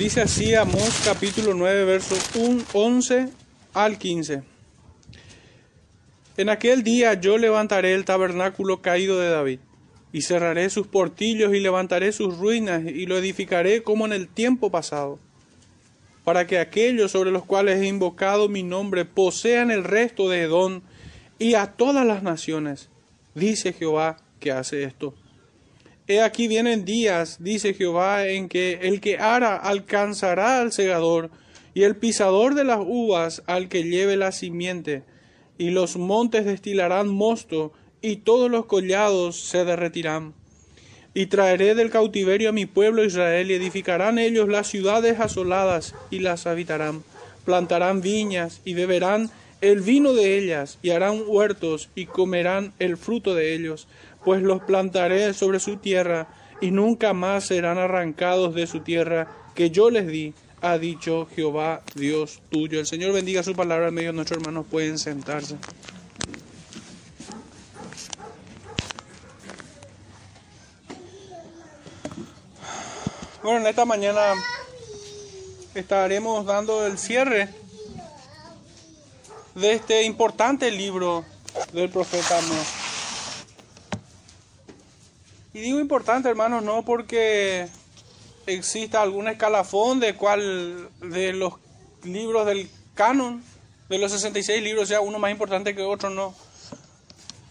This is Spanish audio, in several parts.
Dice así Amós capítulo 9, versos 11 al 15. En aquel día yo levantaré el tabernáculo caído de David, y cerraré sus portillos y levantaré sus ruinas, y lo edificaré como en el tiempo pasado, para que aquellos sobre los cuales he invocado mi nombre posean el resto de Edom y a todas las naciones. Dice Jehová que hace esto. He aquí vienen días, dice Jehová, en que el que ara alcanzará al segador, y el pisador de las uvas al que lleve la simiente, y los montes destilarán mosto, y todos los collados se derretirán. Y traeré del cautiverio a mi pueblo Israel, y edificarán ellos las ciudades asoladas, y las habitarán. Plantarán viñas, y beberán el vino de ellas, y harán huertos, y comerán el fruto de ellos pues los plantaré sobre su tierra, y nunca más serán arrancados de su tierra que yo les di, ha dicho Jehová Dios tuyo. El Señor bendiga su palabra en medio de nuestros hermanos, pueden sentarse. Bueno, en esta mañana estaremos dando el cierre de este importante libro del profeta Amós. Y digo importante, hermanos, no porque exista algún escalafón de cuál de los libros del canon, de los 66 libros, sea uno más importante que otro, no.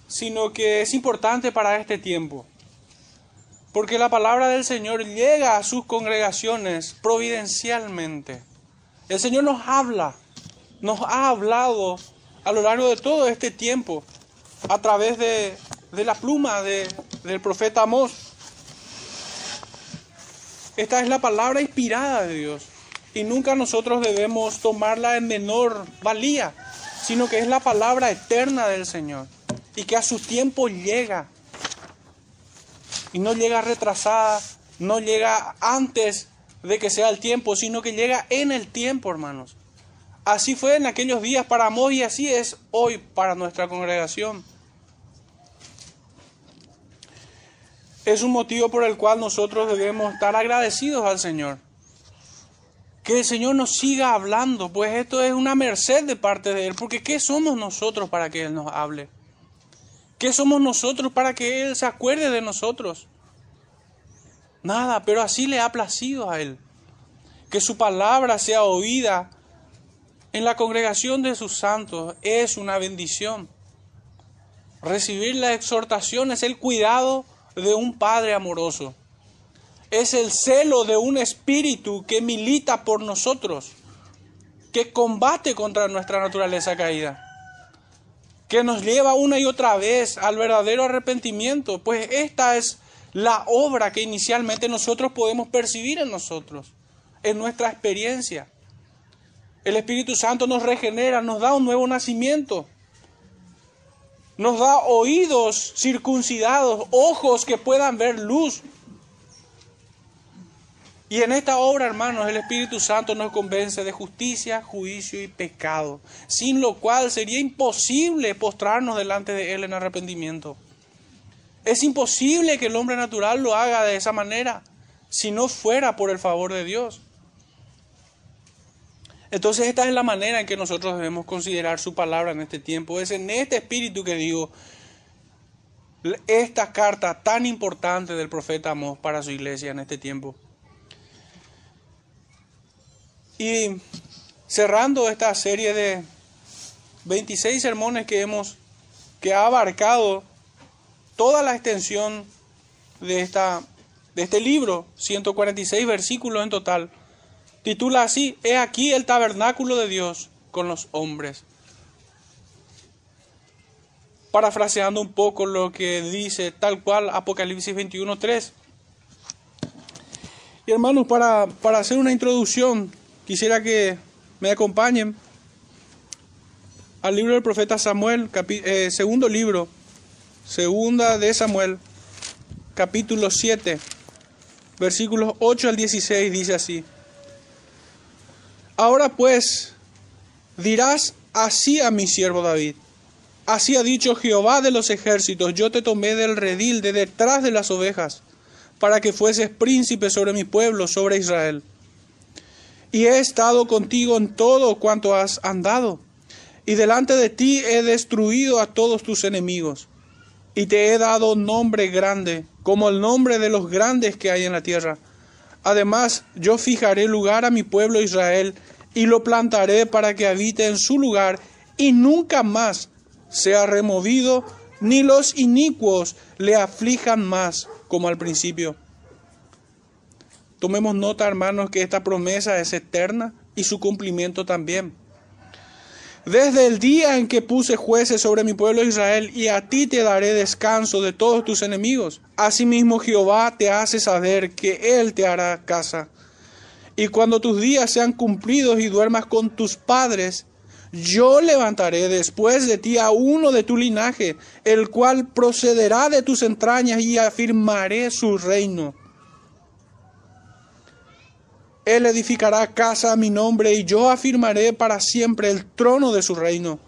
Sino que es importante para este tiempo. Porque la palabra del Señor llega a sus congregaciones providencialmente. El Señor nos habla, nos ha hablado a lo largo de todo este tiempo a través de, de la pluma de, del profeta Amós. Esta es la palabra inspirada de Dios y nunca nosotros debemos tomarla en menor valía, sino que es la palabra eterna del Señor y que a su tiempo llega y no llega retrasada, no llega antes de que sea el tiempo, sino que llega en el tiempo, hermanos. Así fue en aquellos días para Amós y así es hoy para nuestra congregación. Es un motivo por el cual nosotros debemos estar agradecidos al Señor. Que el Señor nos siga hablando, pues esto es una merced de parte de Él, porque ¿qué somos nosotros para que Él nos hable? ¿Qué somos nosotros para que Él se acuerde de nosotros? Nada, pero así le ha placido a Él. Que su palabra sea oída en la congregación de sus santos es una bendición. Recibir la exhortación es el cuidado de un Padre amoroso. Es el celo de un espíritu que milita por nosotros, que combate contra nuestra naturaleza caída, que nos lleva una y otra vez al verdadero arrepentimiento, pues esta es la obra que inicialmente nosotros podemos percibir en nosotros, en nuestra experiencia. El Espíritu Santo nos regenera, nos da un nuevo nacimiento nos da oídos circuncidados, ojos que puedan ver luz. Y en esta obra, hermanos, el Espíritu Santo nos convence de justicia, juicio y pecado, sin lo cual sería imposible postrarnos delante de Él en arrepentimiento. Es imposible que el hombre natural lo haga de esa manera, si no fuera por el favor de Dios. Entonces esta es la manera en que nosotros debemos considerar su palabra en este tiempo. Es en este espíritu que digo esta carta tan importante del profeta Amós para su iglesia en este tiempo. Y cerrando esta serie de 26 sermones que hemos que ha abarcado toda la extensión de esta de este libro, 146 versículos en total titula así, He aquí el tabernáculo de Dios con los hombres. Parafraseando un poco lo que dice tal cual Apocalipsis 21.3. Y hermanos, para, para hacer una introducción, quisiera que me acompañen al libro del profeta Samuel, eh, segundo libro, segunda de Samuel, capítulo 7, versículos 8 al 16, dice así. Ahora pues dirás así a mi siervo David. Así ha dicho Jehová de los ejércitos, yo te tomé del redil de detrás de las ovejas, para que fueses príncipe sobre mi pueblo, sobre Israel. y he estado contigo en todo cuanto has andado. Y delante de ti he destruido a todos tus enemigos, y te he dado nombre grande, como el nombre de los grandes que hay en la tierra. Además, yo fijaré lugar a mi pueblo Israel, y lo plantaré para que habite en su lugar, y nunca más sea removido, ni los inicuos le aflijan más como al principio. Tomemos nota, hermanos, que esta promesa es eterna y su cumplimiento también. Desde el día en que puse jueces sobre mi pueblo Israel, y a ti te daré descanso de todos tus enemigos. Asimismo Jehová te hace saber que Él te hará casa. Y cuando tus días sean cumplidos y duermas con tus padres, yo levantaré después de ti a uno de tu linaje, el cual procederá de tus entrañas y afirmaré su reino. Él edificará casa a mi nombre y yo afirmaré para siempre el trono de su reino.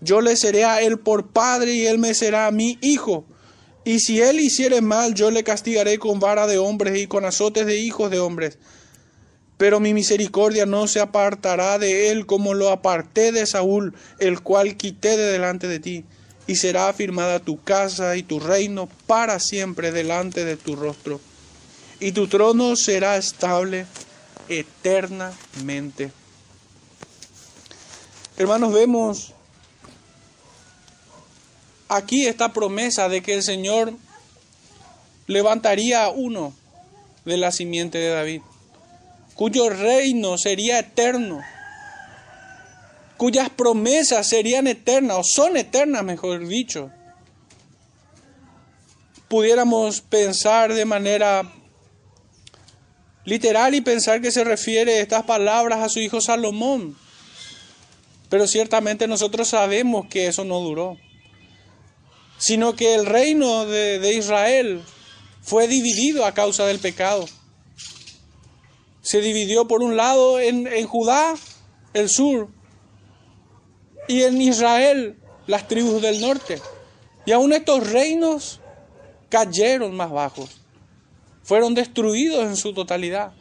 Yo le seré a él por padre y él me será mi hijo. Y si él hiciere mal, yo le castigaré con vara de hombres y con azotes de hijos de hombres. Pero mi misericordia no se apartará de él como lo aparté de Saúl, el cual quité de delante de ti. Y será afirmada tu casa y tu reino para siempre delante de tu rostro. Y tu trono será estable eternamente. Hermanos, vemos aquí esta promesa de que el Señor levantaría a uno de la simiente de David, cuyo reino sería eterno, cuyas promesas serían eternas, o son eternas, mejor dicho. Pudiéramos pensar de manera literal y pensar que se refiere estas palabras a su hijo Salomón. Pero ciertamente nosotros sabemos que eso no duró, sino que el reino de, Israel fue dividido a causa del pecado. Se dividió por un lado en, en Judá, el sur, y en Israel, las tribus del norte. Y aún estos reinos cayeron más bajos fueron destruidos en su totalidad.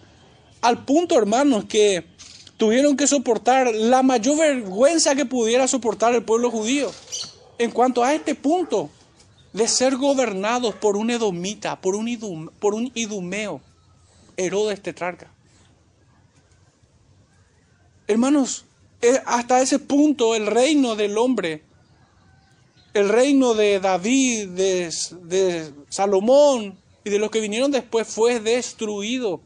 Al punto, hermanos, que tuvieron que soportar la mayor vergüenza que pudiera soportar el pueblo judío. En cuanto a este punto de ser gobernados por un edomita, por un, por un idumeo, Herodes tetrarca. Hermanos, eh, hasta ese punto el reino del hombre, el reino de David, de, de Salomón, y de los que vinieron después fue destruido.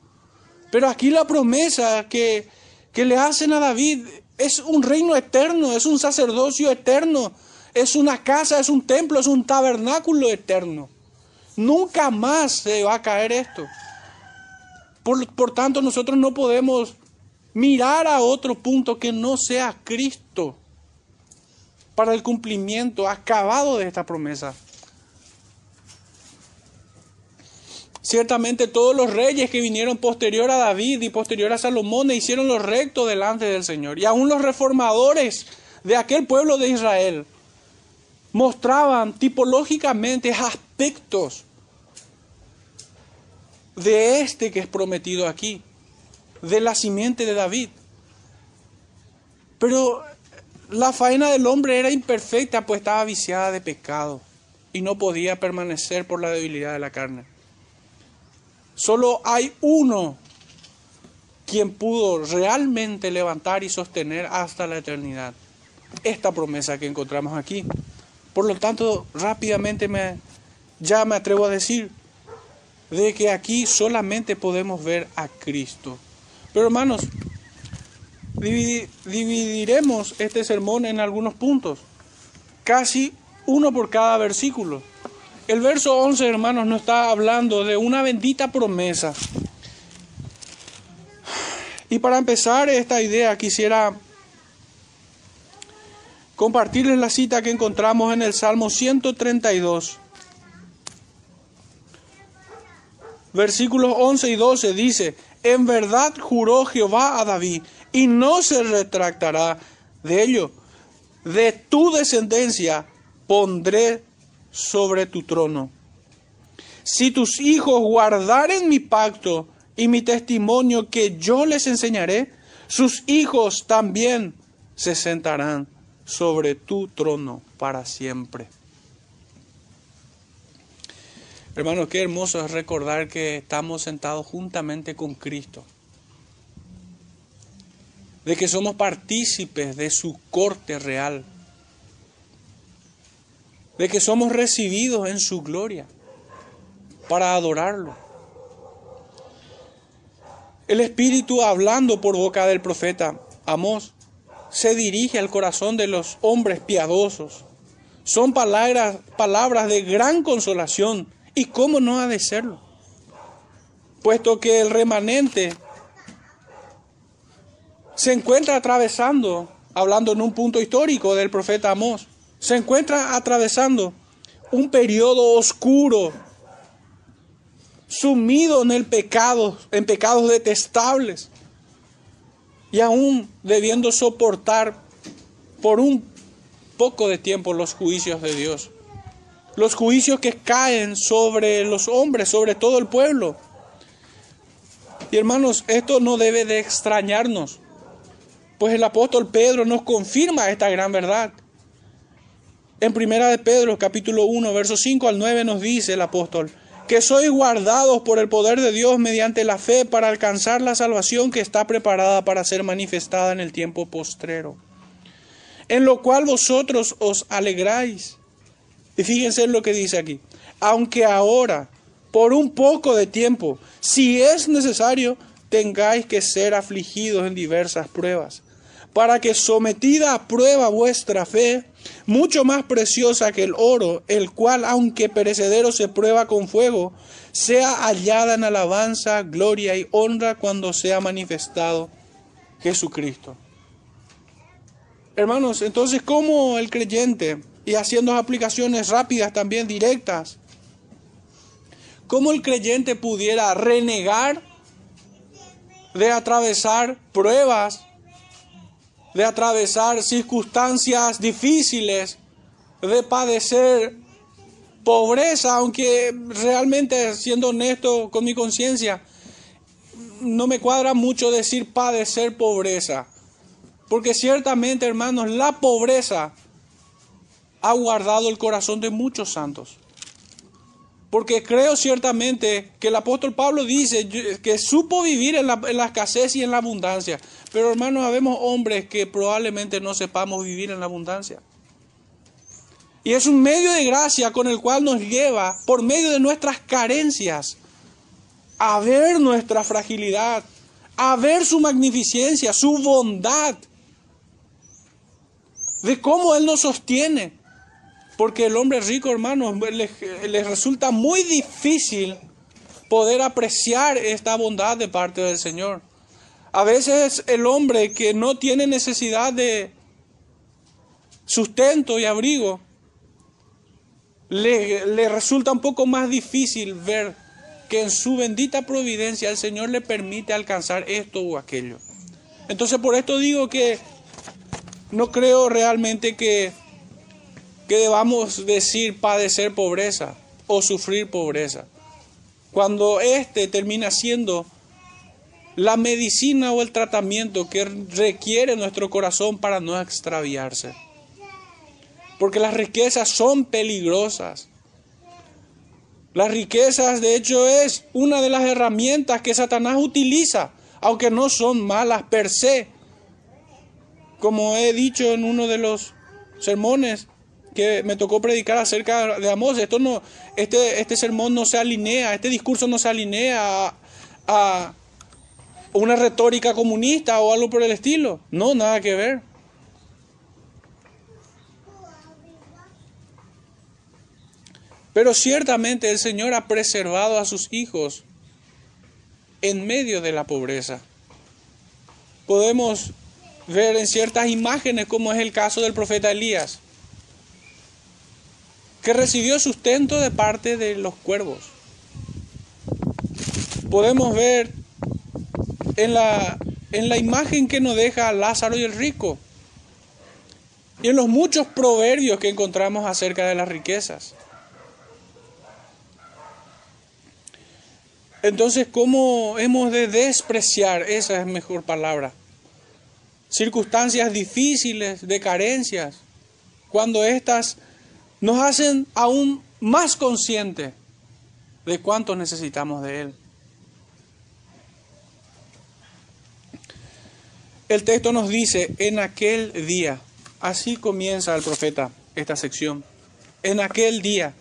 Pero aquí la promesa que, que le hacen a David es un reino eterno, es un sacerdocio eterno, es una casa, es un templo, es un tabernáculo eterno. Nunca más se va a caer esto. Por, por, tanto, nosotros no podemos mirar a otro punto que no sea Cristo para el cumplimiento acabado de esta promesa. Ciertamente todos los reyes que vinieron posterior a David y posterior a Salomón hicieron lo recto delante del Señor. Y aún los reformadores de aquel pueblo de Israel mostraban tipológicamente aspectos de este que es prometido aquí, de la simiente de David. Pero la faena del hombre era imperfecta, pues estaba viciada de pecado y no podía permanecer por la debilidad de la carne. Solo hay uno quien pudo realmente levantar y sostener hasta la eternidad esta promesa que encontramos aquí. Por lo tanto, rápidamente me, ya me atrevo a decir de que aquí solamente podemos ver a Cristo. Pero hermanos, dividiremos este sermón en algunos puntos, casi uno por cada versículo. El verso 11, hermanos, nos está hablando de una bendita promesa. Y para empezar esta idea quisiera compartirles la cita que encontramos en el Salmo 132. Versículos 11 y 12 dice, en verdad juró Jehová a David y no se retractará de ello. De tu descendencia pondré sobre tu trono. Si tus hijos guardaren mi pacto y mi testimonio que yo les enseñaré, sus hijos también se sentarán sobre tu trono para siempre. Hermanos, qué hermoso es recordar que estamos sentados juntamente con Cristo, de que somos partícipes de su corte real, de que somos recibidos en su gloria para adorarlo. El Espíritu hablando por boca del profeta Amós se dirige al corazón de los hombres piadosos. Son palabras, palabras de gran consolación. ¿Y cómo no ha de serlo? Puesto que el remanente se encuentra atravesando, hablando en un punto histórico del profeta Amós, se encuentra atravesando un periodo oscuro sumido en el pecado, en pecados detestables, y aún debiendo soportar por un poco de tiempo los juicios de Dios. Los juicios que caen sobre los hombres, sobre todo el pueblo. Y hermanos, esto no debe de extrañarnos, pues el apóstol Pedro nos confirma esta gran verdad. En primera de Pedro, capítulo 1, versos 5 al 9 nos dice el apóstol, que sois guardados por el poder de Dios mediante la fe para alcanzar la salvación que está preparada para ser manifestada en el tiempo postrero, en lo cual vosotros os alegráis. Y fíjense lo que dice aquí, aunque ahora, por un poco de tiempo, si es necesario, tengáis que ser afligidos en diversas pruebas para que sometida a prueba vuestra fe, mucho más preciosa que el oro, el cual, aunque perecedero se prueba con fuego, sea hallada en alabanza, gloria y honra cuando sea manifestado Jesucristo. Hermanos, entonces, ¿cómo el creyente, y haciendo aplicaciones rápidas también directas, cómo el creyente pudiera renegar de atravesar pruebas de atravesar circunstancias difíciles, de padecer pobreza, aunque realmente, siendo honesto con mi conciencia, no me cuadra mucho decir padecer pobreza, porque ciertamente, hermanos, la pobreza ha guardado el corazón de muchos santos. Porque creo ciertamente que el apóstol Pablo dice que supo vivir en la, escasez y en la abundancia. Pero hermanos, habemos hombres que probablemente no sepamos vivir en la abundancia. Y es un medio de gracia con el cual nos lleva, por medio de nuestras carencias, a ver nuestra fragilidad, a ver su magnificencia, su bondad, de cómo Él nos sostiene. Porque el hombre rico, hermanos, le, resulta muy difícil poder apreciar esta bondad de parte del Señor. A veces el hombre que no tiene necesidad de sustento y abrigo, le, le, resulta un poco más difícil ver que en su bendita providencia el Señor le permite alcanzar esto o aquello. Entonces por esto digo que no creo realmente que que debamos decir padecer pobreza o sufrir pobreza. Cuando éste termina siendo la medicina o el tratamiento que requiere nuestro corazón para no extraviarse. Porque las riquezas son peligrosas. Las riquezas, de hecho, es una de las herramientas que Satanás utiliza, aunque no son malas per se. Como he dicho en uno de los sermones, que me tocó predicar acerca de Amós. Esto no, este, este sermón no se alinea, este discurso no se alinea a, una retórica comunista o algo por el estilo. No, nada que ver. Pero ciertamente el Señor ha preservado a sus hijos en medio de la pobreza. Podemos ver en ciertas imágenes como es el caso del profeta Elías que recibió sustento de parte de los cuervos. Podemos ver en la, en la imagen que nos deja Lázaro y el rico y en los muchos proverbios que encontramos acerca de las riquezas. Entonces, ¿cómo hemos de despreciar? Esa es mejor palabra. circunstancias difíciles, de carencias, cuando éstas nos hacen aún más conscientes de cuánto necesitamos de Él. El texto nos dice, en aquel día, así comienza el profeta esta sección, en aquel día,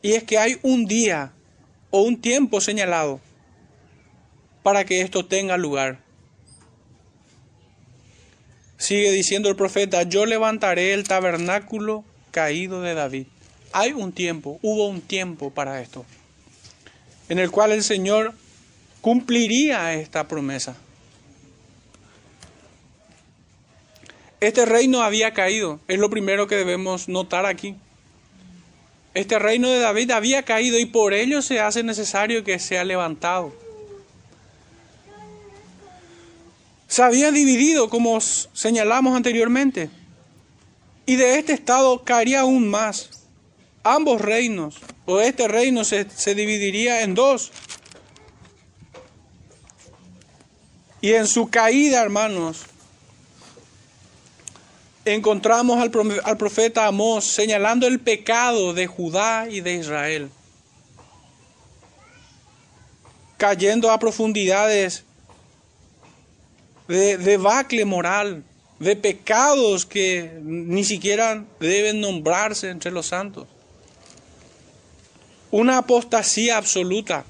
y es que hay un día o un tiempo señalado para que esto tenga lugar. Sigue diciendo el profeta, yo levantaré el tabernáculo caído de David. Hay un tiempo, hubo un tiempo para esto, en el cual el Señor cumpliría esta promesa. Este reino había caído, es lo primero que debemos notar aquí. Este reino de David había caído y por ello se hace necesario que sea levantado. Se había dividido, como señalamos anteriormente, y de este estado caería aún más. Ambos reinos, o este reino se, se dividiría en dos. Y en su caída, hermanos, encontramos al, profeta Amós señalando el pecado de Judá y de Israel, cayendo a profundidades de debacle moral, de pecados que ni siquiera deben nombrarse entre los santos. Una apostasía absoluta.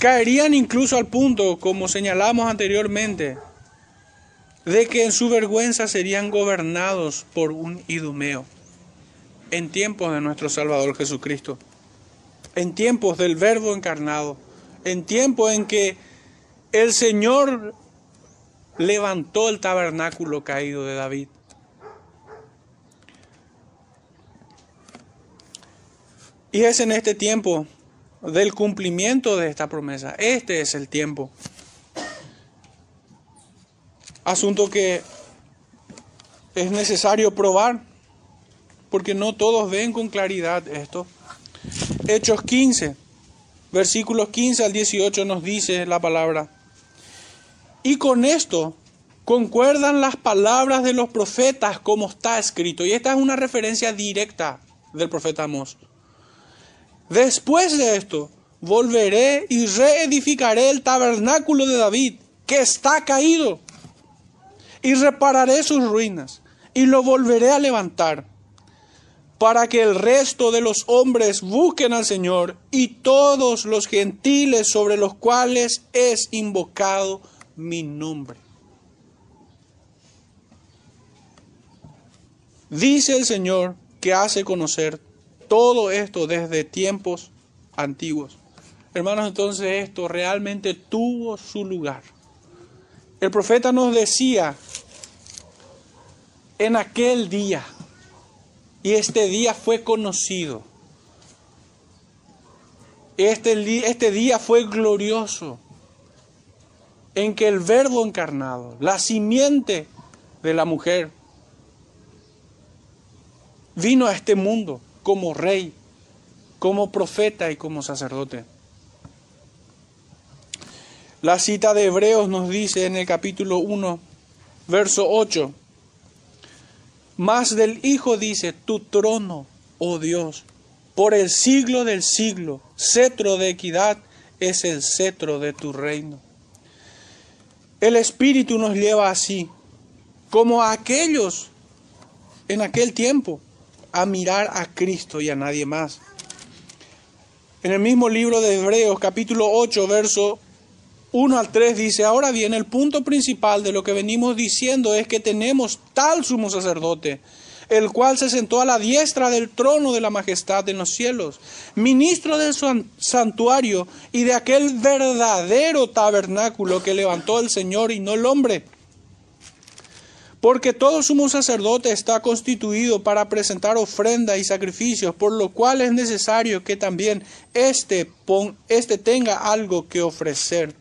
Caerían incluso al punto, como señalamos anteriormente, de que en su vergüenza serían gobernados por un idumeo en tiempos de nuestro Salvador Jesucristo, en tiempos del Verbo encarnado, en tiempos en que el Señor levantó el tabernáculo caído de David. Y es en este tiempo del cumplimiento de esta promesa. Este es el tiempo Asunto que es necesario probar, porque no todos ven con claridad esto. Hechos 15, versículos 15 al 18 nos dice la palabra. Y con esto concuerdan las palabras de los profetas como está escrito. Y esta es una referencia directa del profeta Amós. Después de esto, volveré y reedificaré el tabernáculo de David, que está caído y repararé sus ruinas y lo volveré a levantar para que el resto de los hombres busquen al Señor y todos los gentiles sobre los cuales es invocado mi nombre. Dice el Señor que hace conocer todo esto desde tiempos antiguos. Hermanos, entonces esto realmente tuvo su lugar. El profeta nos decía en aquel día, y este día fue conocido, este, este día fue glorioso, en que el verbo encarnado, la simiente de la mujer, vino a este mundo como rey, como profeta y como sacerdote. La cita de Hebreos nos dice en el capítulo 1, verso 8, más del Hijo dice, tu trono, oh Dios, por el siglo del siglo, cetro de equidad es el cetro de tu reino. El Espíritu nos lleva así, como a aquellos en aquel tiempo, a mirar a Cristo y a nadie más. En el mismo libro de Hebreos, capítulo 8, verso 1 al 3 dice, ahora bien, el punto principal de lo que venimos diciendo es que tenemos tal sumo sacerdote, el cual se sentó a la diestra del trono de la majestad en los cielos, ministro del santuario y de aquel verdadero tabernáculo que levantó el Señor y no el hombre. Porque todo sumo sacerdote está constituido para presentar ofrenda y sacrificios, por lo cual es necesario que también este tenga algo que ofrecer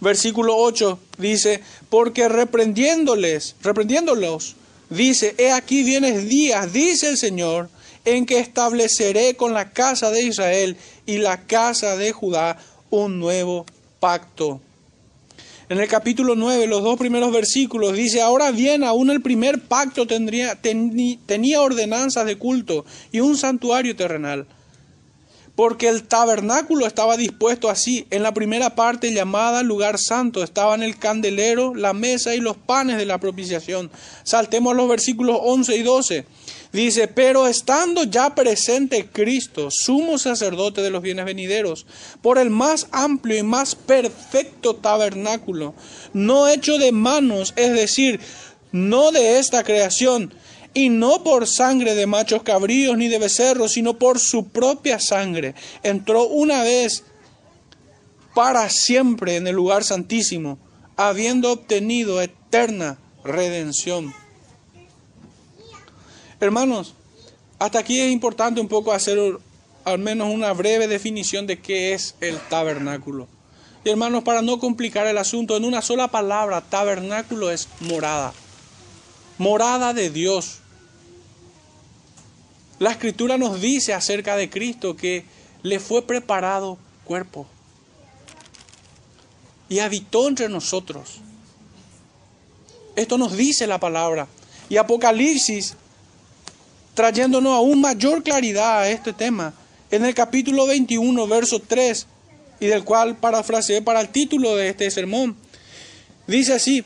versículo 8 dice, porque reprendiéndoles, reprendiéndolos, dice, he aquí vienes días, dice el Señor, en que estableceré con la casa de Israel y la casa de Judá un nuevo pacto. En el capítulo 9, los dos primeros versículos, dice, ahora bien, aún el primer pacto tendría, tenía ordenanzas de culto y un santuario terrenal porque el tabernáculo estaba dispuesto así. En la primera parte llamada lugar santo estaban el candelero, la mesa y los panes de la propiciación. Saltemos los versículos 11 y 12. Dice, pero estando ya presente Cristo, sumo sacerdote de los bienes venideros, por el más amplio y más perfecto tabernáculo, no hecho de manos, es decir, no de esta creación, y no por sangre de machos cabríos ni de becerros, sino por su propia sangre. Entró una vez para siempre en el lugar santísimo, habiendo obtenido eterna redención. Hermanos, hasta aquí es importante un poco hacer al menos una breve definición de qué es el tabernáculo. Y hermanos, para no complicar el asunto, en una sola palabra, tabernáculo es morada. Morada de Dios. La escritura nos dice acerca de Cristo que le fue preparado cuerpo y habitó entre nosotros. Esto nos dice la palabra. Y Apocalipsis, trayéndonos aún mayor claridad a este tema, en el capítulo 21, verso 3, y del cual parafraseé para el título de este sermón, dice así,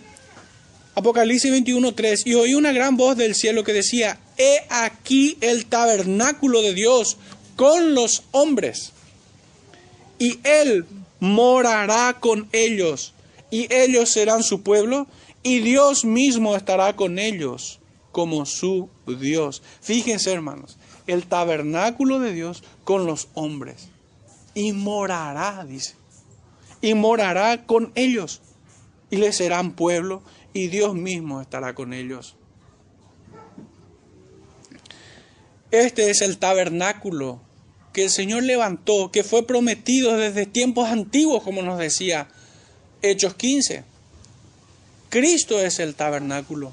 Apocalipsis 21, 3, y oí una gran voz del cielo que decía, he aquí el tabernáculo de Dios con los hombres. Y Él morará con ellos, y ellos serán su pueblo, y Dios mismo estará con ellos como su Dios. Fíjense, hermanos, el tabernáculo de Dios con los hombres. Y morará, dice. Y morará con ellos. Y les serán pueblo, y Dios mismo estará con ellos. Este es el tabernáculo que el Señor levantó, que fue prometido desde tiempos antiguos, como nos decía Hechos 15. Cristo es el tabernáculo.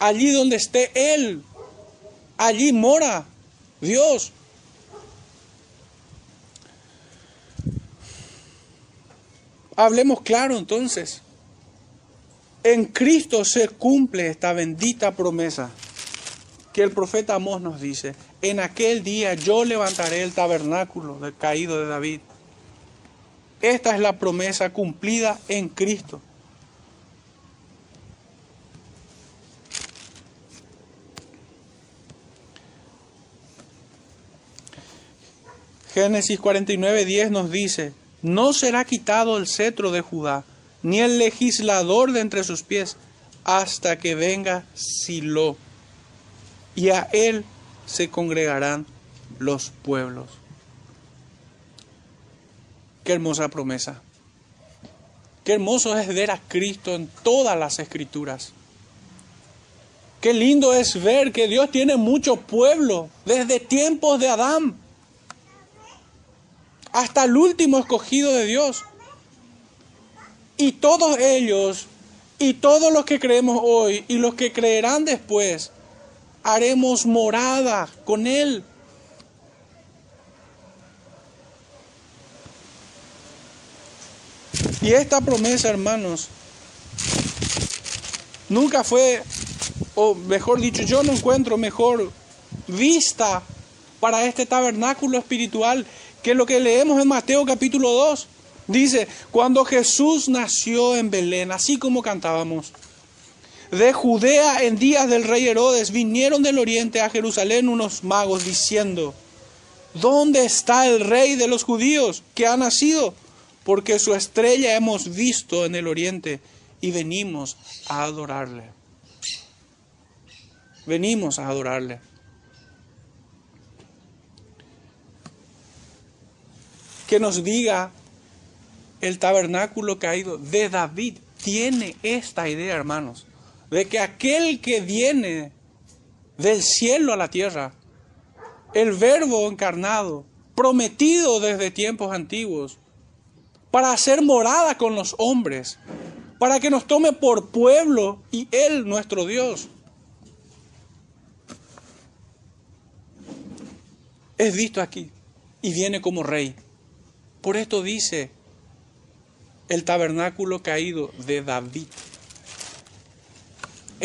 Allí donde esté Él, allí mora Dios. Hablemos claro entonces. En Cristo se cumple esta bendita promesa que el profeta Amós nos dice, en aquel día yo levantaré el tabernáculo del caído de David. Esta es la promesa cumplida en Cristo. Génesis 49, 10 nos dice, no será quitado el cetro de Judá, ni el legislador de entre sus pies, hasta que venga Silo y a Él se congregarán los pueblos. Qué hermosa promesa. Qué hermoso es ver a Cristo en todas las escrituras. Qué lindo es ver que Dios tiene mucho pueblo desde tiempos de Adán hasta el último escogido de Dios. Y todos ellos y todos los que creemos hoy y los que creerán después haremos morada con Él. Y esta promesa, hermanos, nunca fue, o mejor dicho, yo no encuentro mejor vista para este tabernáculo espiritual que lo que leemos en Mateo capítulo 2. Dice, cuando Jesús nació en Belén, así como cantábamos, de Judea en días del rey Herodes, vinieron del oriente a Jerusalén unos magos diciendo, ¿dónde está el rey de los judíos que ha nacido? Porque su estrella hemos visto en el oriente y venimos a adorarle. Venimos a adorarle. Que nos diga el tabernáculo caído de David. Tiene esta idea, hermanos de que aquel que viene del cielo a la tierra, el verbo encarnado, prometido desde tiempos antiguos, para hacer morada con los hombres, para que nos tome por pueblo y Él nuestro Dios. Es visto aquí y viene como rey. Por esto dice el tabernáculo caído de David.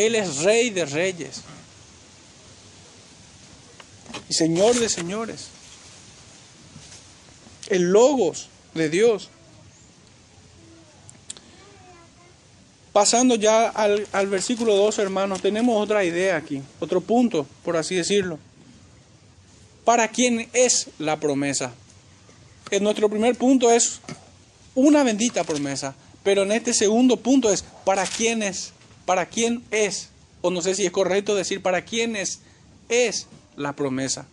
Él es rey de reyes y señor de señores. El logos de Dios. Pasando ya al, al versículo 2, hermanos, tenemos otra idea aquí, otro punto, por así decirlo. ¿Para quién es la promesa? En nuestro primer punto es una bendita promesa, pero en este segundo punto es para quién es, para quién es, o no sé si es correcto decir para quién es, la promesa.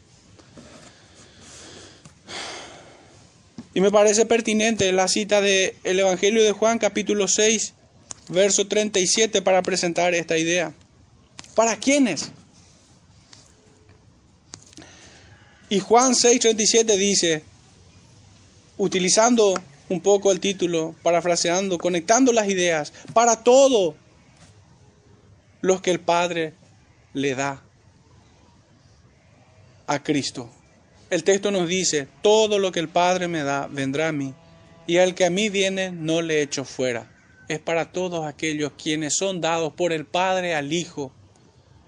Y me parece pertinente la cita del el Evangelio de Juan capítulo 6, verso 37 para presentar esta idea. ¿Para quiénes? Y Juan 6:37 dice, utilizando un poco el título, parafraseando, conectando las ideas, para todo los que el Padre le da a Cristo. El texto nos dice, todo lo que el Padre me da vendrá a mí, y al que a mí viene no le echo fuera. Es para todos aquellos quienes son dados por el Padre al Hijo,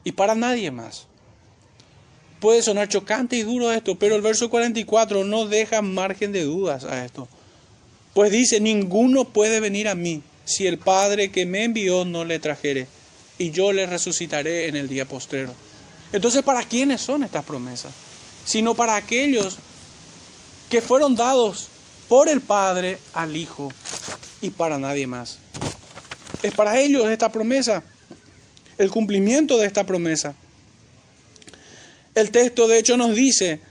y para nadie más. Puede sonar chocante y duro esto, pero el verso 44 no deja margen de dudas a esto. Pues dice, ninguno puede venir a mí si el Padre que me envió no le trajere, y yo le resucitaré en el día postrero. Entonces, ¿para quiénes son estas promesas? Sino para aquellos que fueron dados por el Padre al Hijo y para nadie más. Es para ellos esta promesa, el cumplimiento de esta promesa. El texto de hecho nos dice,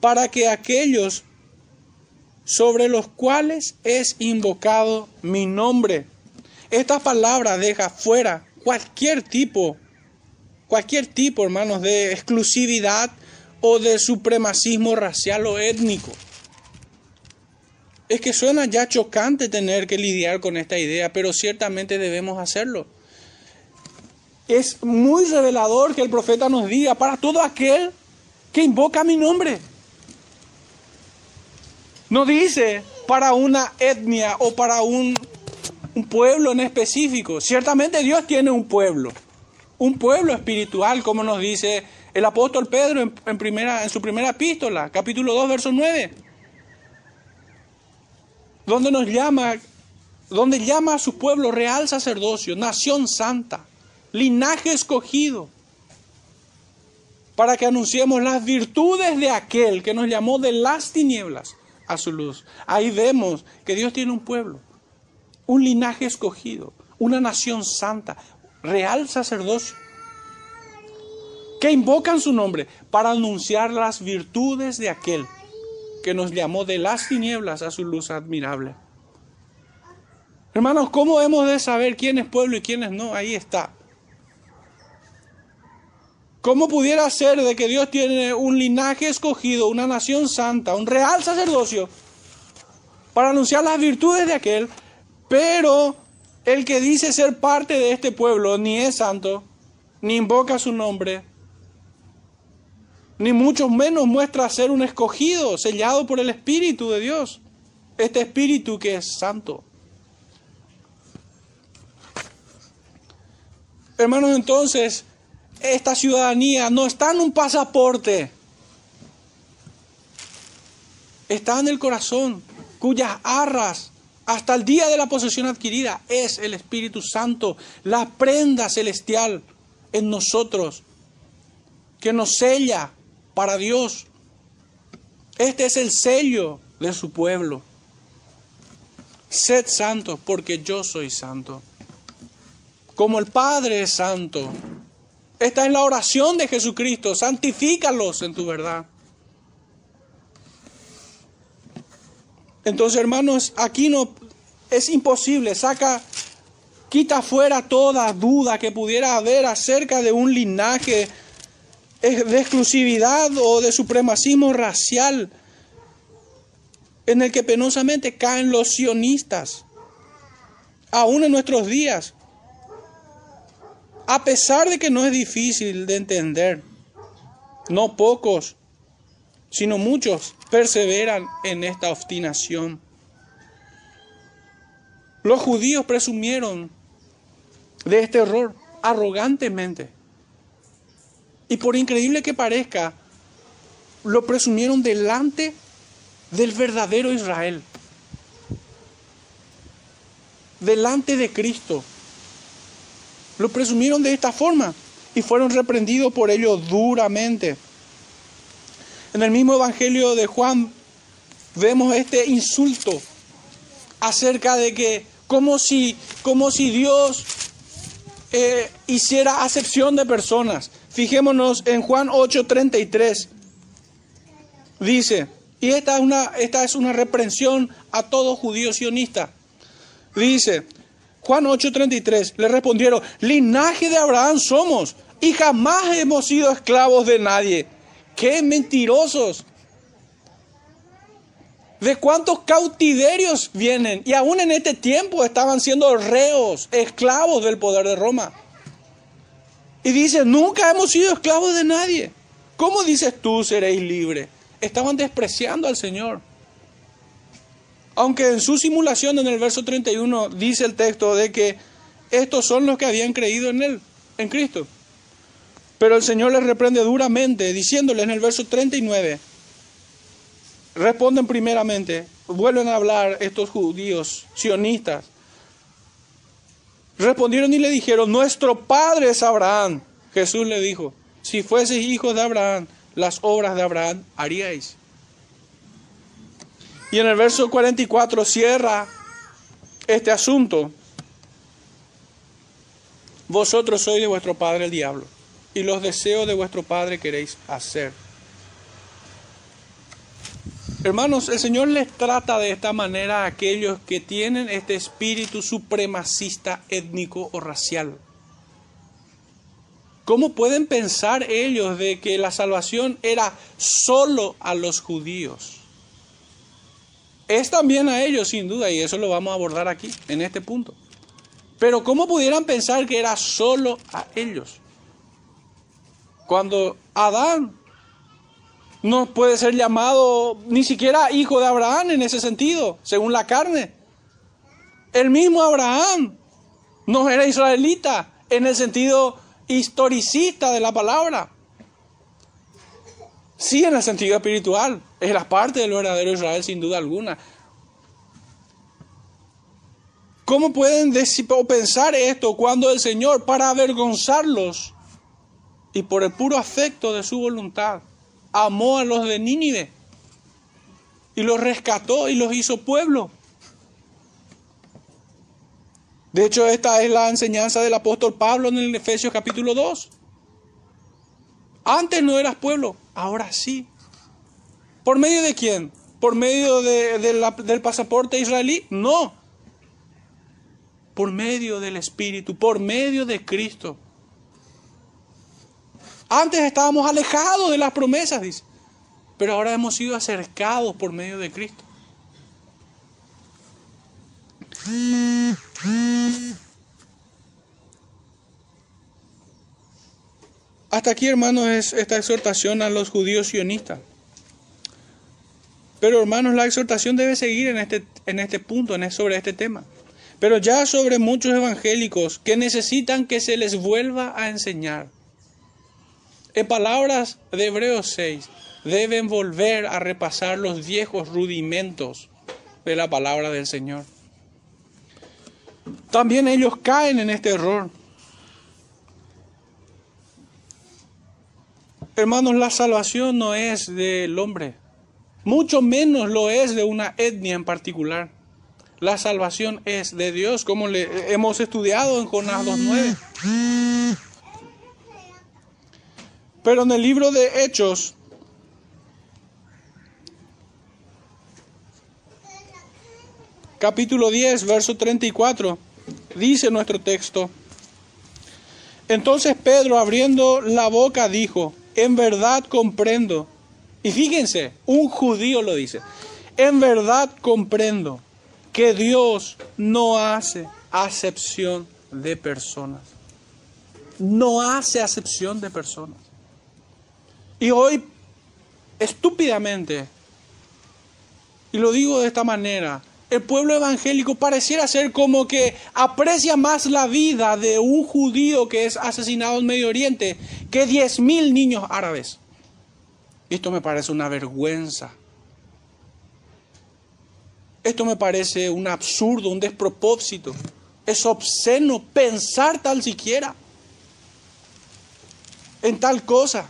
para que aquellos sobre los cuales es invocado mi nombre. Esta palabra deja fuera cualquier tipo cualquier tipo, hermanos, de exclusividad o de supremacismo racial o étnico. Es que suena ya chocante tener que lidiar con esta idea, pero ciertamente debemos hacerlo. Es muy revelador que el profeta nos diga, para todo aquel que invoca mi nombre. No dice para una etnia o para un, un pueblo en específico. Ciertamente Dios tiene un pueblo un pueblo espiritual, como nos dice el apóstol Pedro en, primera, en su primera epístola, capítulo 2, verso 9, donde nos llama, donde llama a su pueblo real sacerdocio, nación santa, linaje escogido, para que anunciemos las virtudes de aquel que nos llamó de las tinieblas a su luz. Ahí vemos que Dios tiene un pueblo, un linaje escogido, una nación santa, real sacerdocio, que invocan su nombre para anunciar las virtudes de aquel que nos llamó de las tinieblas a su luz admirable. Hermanos, ¿cómo hemos de saber quién es pueblo y quién es no? Ahí está. ¿Cómo pudiera ser de que Dios tiene un linaje escogido, una nación santa, un real sacerdocio, para anunciar las virtudes de aquel, pero el que dice ser parte de este pueblo ni es santo, ni invoca su nombre, ni mucho menos muestra ser un escogido, sellado por el Espíritu de Dios, este Espíritu que es santo. Hermanos, entonces, esta ciudadanía no está en un pasaporte, está en el corazón, cuyas arras hasta el día de la posesión adquirida es el Espíritu Santo, la prenda celestial en nosotros, que nos sella para Dios. Este es el sello de su pueblo. Sed santos porque yo soy santo. Como el Padre es santo. Esta es la oración de Jesucristo. Santifícalos en tu verdad. Entonces, hermanos, aquí no es imposible, saca, quita fuera toda duda que pudiera haber acerca de un linaje de exclusividad o de supremacismo racial en el que penosamente caen los sionistas, aún en nuestros días, a pesar de que no es difícil de entender, no pocos, sino muchos perseveran en esta obstinación. Los judíos presumieron de este error arrogantemente. Y por increíble que parezca, lo presumieron delante del verdadero Israel. Delante de Cristo. Lo presumieron de esta forma y fueron reprendidos por ello duramente. En el mismo Evangelio de Juan vemos este insulto acerca de que como si, como si Dios eh, hiciera acepción de personas. Fijémonos en Juan 8:33. Dice, y esta es, una, esta es una reprensión a todo judío sionista. Dice, Juan 8:33, le respondieron, linaje de Abraham somos y jamás hemos sido esclavos de nadie. ¡Qué mentirosos! ¿De cuántos cautiverios vienen? Y aún en este tiempo estaban siendo reos, esclavos del poder de Roma. Y dice, nunca hemos sido esclavos de nadie. ¿Cómo dices tú seréis libres? Estaban despreciando al Señor. Aunque en su simulación en el verso 31 dice el texto de que estos son los que habían creído en Él, en Cristo. Pero el Señor les reprende duramente, diciéndole en el verso 39, responden primeramente, vuelven a hablar estos judíos sionistas. Respondieron y le dijeron, nuestro padre es Abraham. Jesús le dijo, si fueseis hijos de Abraham, las obras de Abraham haríais. Y en el verso 44 cierra este asunto. Vosotros sois de vuestro padre el diablo y los deseos de vuestro Padre queréis hacer. Hermanos, el Señor les trata de esta manera a aquellos que tienen este espíritu supremacista étnico o racial. ¿Cómo pueden pensar ellos de que la salvación era solo a los judíos? Es también a ellos, sin duda, y eso lo vamos a abordar aquí, en este punto. Pero ¿cómo pudieran pensar que era solo a ellos? Cuando Adán no puede ser llamado ni siquiera hijo de Abraham en ese sentido, según la carne. El mismo Abraham no era israelita en el sentido historicista de la palabra. Sí en el sentido espiritual, era parte del verdadero Israel sin duda alguna. ¿Cómo pueden pensar esto cuando el Señor, para avergonzarlos, y por el puro afecto de su voluntad amó a los de Nínive y los rescató y los hizo pueblo. De hecho, esta es la enseñanza del apóstol Pablo en el Efesios capítulo 2. Antes no eras pueblo, ahora sí. ¿Por medio de quién? ¿Por medio del pasaporte israelí? No. Por medio del Espíritu, por medio de Cristo. Antes estábamos alejados de las promesas, dice. Pero ahora hemos sido acercados por medio de Cristo. Hasta aquí, hermanos, es esta exhortación a los judíos sionistas. Pero, hermanos, la exhortación debe seguir en este, en este punto, en, sobre este tema. Pero ya sobre muchos evangélicos que necesitan que se les vuelva a enseñar en palabras de Hebreos 6, deben volver a repasar los viejos rudimentos de la palabra del Señor. También ellos caen en este error. Hermanos, la salvación no es del hombre, mucho menos lo es de una etnia en particular. La salvación es de Dios, como le hemos estudiado en Jonás 2.9. Pero en el libro de Hechos, capítulo 10, verso 34, dice nuestro texto, entonces Pedro abriendo la boca dijo, en verdad comprendo, y fíjense, un judío lo dice, en verdad comprendo que Dios no hace acepción de personas. No hace acepción de personas. Y hoy, estúpidamente, y lo digo de esta manera, el pueblo evangélico pareciera ser como que aprecia más la vida de un judío que es asesinado en Medio Oriente que 10.000 niños árabes. Esto me parece una vergüenza. Esto me parece un absurdo, un despropósito. Es obsceno pensar tal siquiera en tal cosa.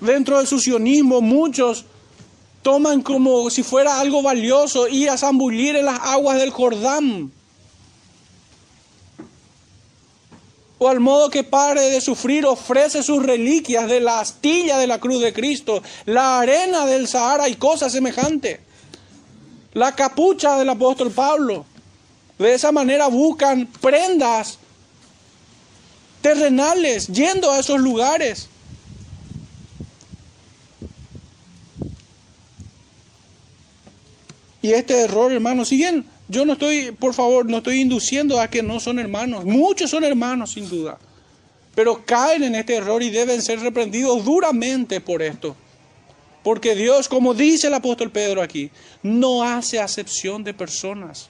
Dentro del sucionismo muchos toman como si fuera algo valioso ir a zambullir en las aguas del Jordán. O al modo que pare de sufrir ofrece sus reliquias de la astilla de la cruz de Cristo, la arena del Sahara y cosas semejantes. La capucha del apóstol Pablo. De esa manera buscan prendas terrenales yendo a esos lugares. Y este error, hermano, si bien yo no estoy, por favor, no estoy induciendo a que no son hermanos, muchos son hermanos sin duda, pero caen en este error y deben ser reprendidos duramente por esto. Porque Dios, como dice el apóstol Pedro aquí, no hace acepción de personas.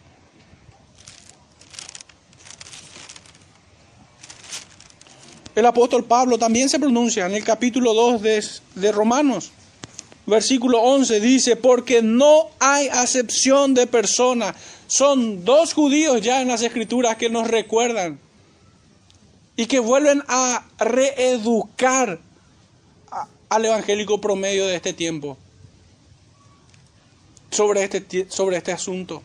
El apóstol Pablo también se pronuncia en el capítulo 2 de, de Romanos versículo 11 dice, porque no hay acepción de persona. Son dos judíos ya en las escrituras que nos recuerdan y que vuelven a reeducar al evangélico promedio de este tiempo sobre este, sobre este asunto.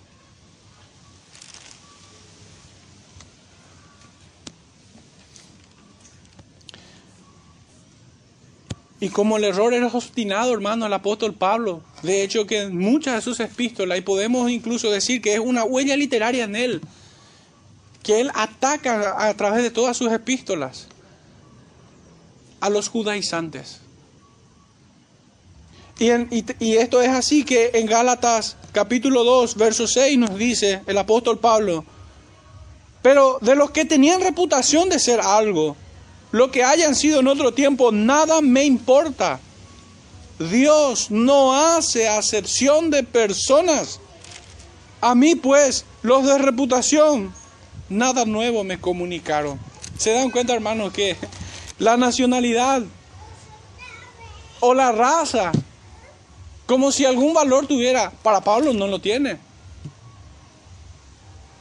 Y como el error era obstinado, hermano, el apóstol Pablo, de hecho que en muchas de sus epístolas, y podemos incluso decir que es una huella literaria en él, que él ataca a través de todas sus epístolas a los judaizantes. Y, y, esto es así que en Gálatas capítulo 2, verso 6 nos dice el apóstol Pablo, pero de los que tenían reputación de ser algo, lo que hayan sido en otro tiempo, nada me importa. Dios no hace acepción de personas. A mí pues, los de reputación, nada nuevo me comunicaron. ¿Se dan cuenta, hermanos, que la nacionalidad o la raza, como si algún valor tuviera, para Pablo no lo tiene.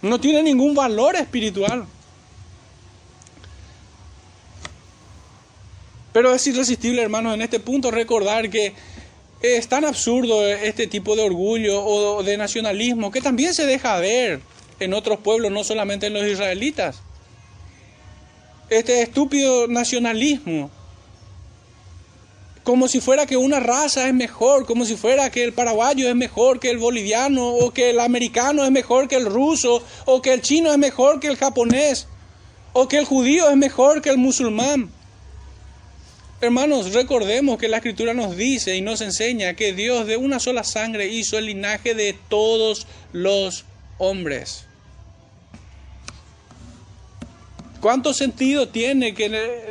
No tiene ningún valor espiritual. Pero es irresistible, hermanos, en este punto recordar que es tan absurdo este tipo de orgullo o de nacionalismo que también se deja ver en otros pueblos, no solamente en los israelitas. Este estúpido nacionalismo, como si fuera que una raza es mejor, como si fuera que el paraguayo es mejor que el boliviano, o que el americano es mejor que el ruso, o que el chino es mejor que el japonés, o que el judío es mejor que el musulmán. Hermanos, recordemos que la escritura nos dice y nos enseña que Dios de una sola sangre hizo el linaje de todos los hombres. ¿Cuánto sentido tiene que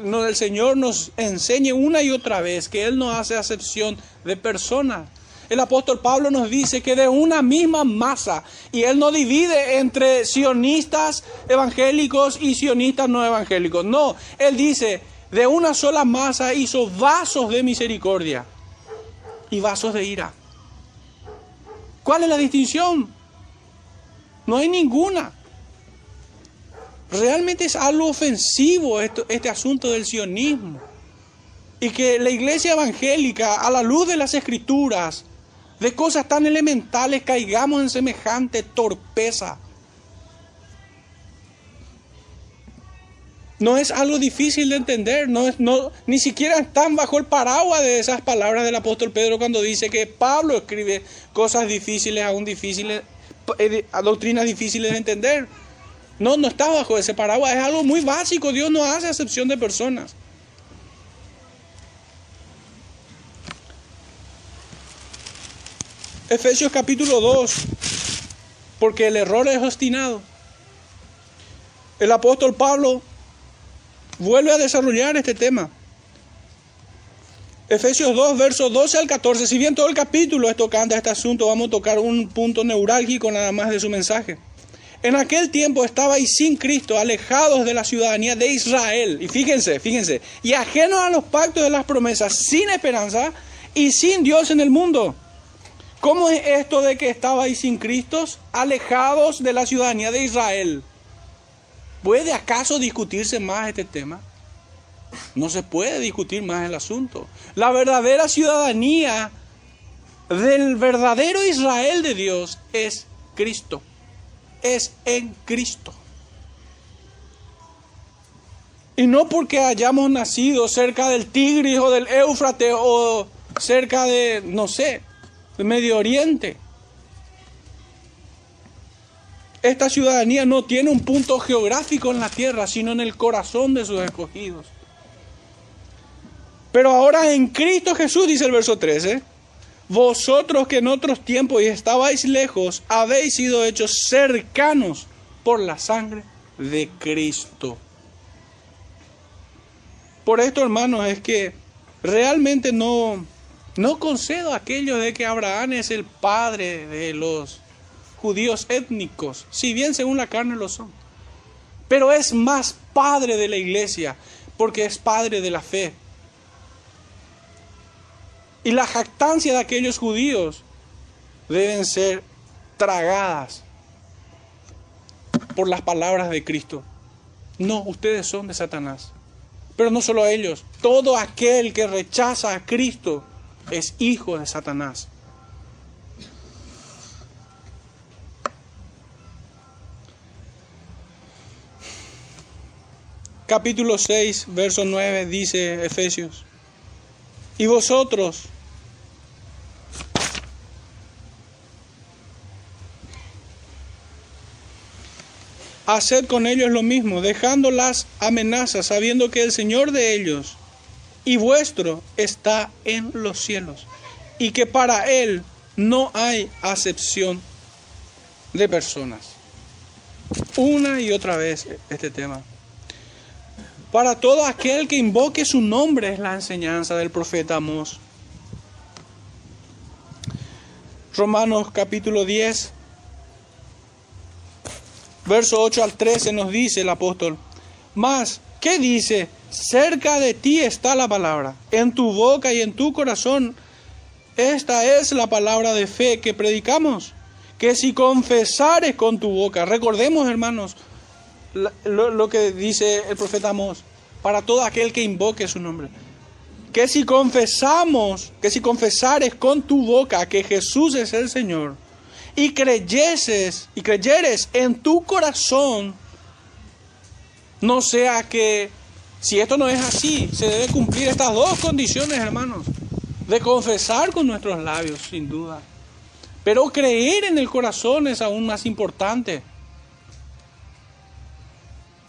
el Señor nos enseñe una y otra vez que Él no hace acepción de personas? El apóstol Pablo nos dice que de una misma masa, y Él no divide entre sionistas evangélicos y sionistas no evangélicos. No, Él dice, de una sola masa hizo vasos de misericordia y vasos de ira. ¿Cuál es la distinción? No hay ninguna. Realmente es algo ofensivo este asunto del sionismo. Y que la iglesia evangélica, a la luz de las escrituras, de cosas tan elementales, caigamos en semejante torpeza. No es algo difícil de entender, no es, no, ni siquiera están bajo el paraguas de esas palabras del apóstol Pedro cuando dice que Pablo escribe cosas difíciles, aún difíciles, eh, doctrinas difíciles de entender. No, no está bajo ese paraguas, es algo muy básico, Dios no hace excepción de personas. Efesios capítulo 2, porque el error es obstinado. El apóstol Pablo vuelve a desarrollar este tema. Efesios 2, versos 12 al 14. Si bien todo el capítulo es tocante a este asunto, vamos a tocar un punto neurálgico nada más de su mensaje. En aquel tiempo estabais sin Cristo, alejados de la ciudadanía de Israel. Y fíjense, fíjense, y ajenos a los pactos de las promesas, sin esperanza y sin Dios en el mundo. ¿Cómo es esto de que estabais sin Cristo, alejados de la ciudadanía de Israel? ¿Puede acaso discutirse más este tema? No se puede discutir más el asunto. La verdadera ciudadanía del verdadero Israel de Dios es Cristo. Es en Cristo. Y no porque hayamos nacido cerca del Tigris o del Éufrates o cerca de, no sé, del Medio Oriente. Esta ciudadanía no tiene un punto geográfico en la tierra, sino en el corazón de sus escogidos. Pero ahora en Cristo Jesús, dice el verso 13, vosotros que en otros tiempos estabais lejos, habéis sido hechos cercanos por la sangre de Cristo. Por esto, hermanos, es que realmente no, no concedo aquello de que Abraham es el padre de los judíos étnicos, si bien según la carne lo son. Pero es más padre de la iglesia, porque es padre de la fe. Y la jactancia de aquellos judíos deben ser tragadas por las palabras de Cristo. No, ustedes son de Satanás. Pero no solo ellos, todo aquel que rechaza a Cristo es hijo de Satanás. Capítulo 6, verso 9 dice Efesios. Y vosotros, haced con ellos lo mismo, dejando las amenazas, sabiendo que el Señor de ellos y vuestro está en los cielos, y que para Él no hay acepción de personas. Una y otra vez este tema. Para todo aquel que invoque su nombre es la enseñanza del profeta Amós. Romanos capítulo 10, verso 8 al 13 nos dice el apóstol, más, ¿qué dice? Cerca de ti está la palabra, en tu boca y en tu corazón. Esta es la palabra de fe que predicamos, que si confesares con tu boca, recordemos hermanos, lo, que dice el profeta Amós, para todo aquel que invoque su nombre. Que si confesamos, que si confesares con tu boca que Jesús es el Señor y creyeses y creyeres en tu corazón, no sea que si esto no es así, se debe cumplir estas dos condiciones, hermanos, de confesar con nuestros labios, sin duda. Pero creer en el corazón es aún más importante.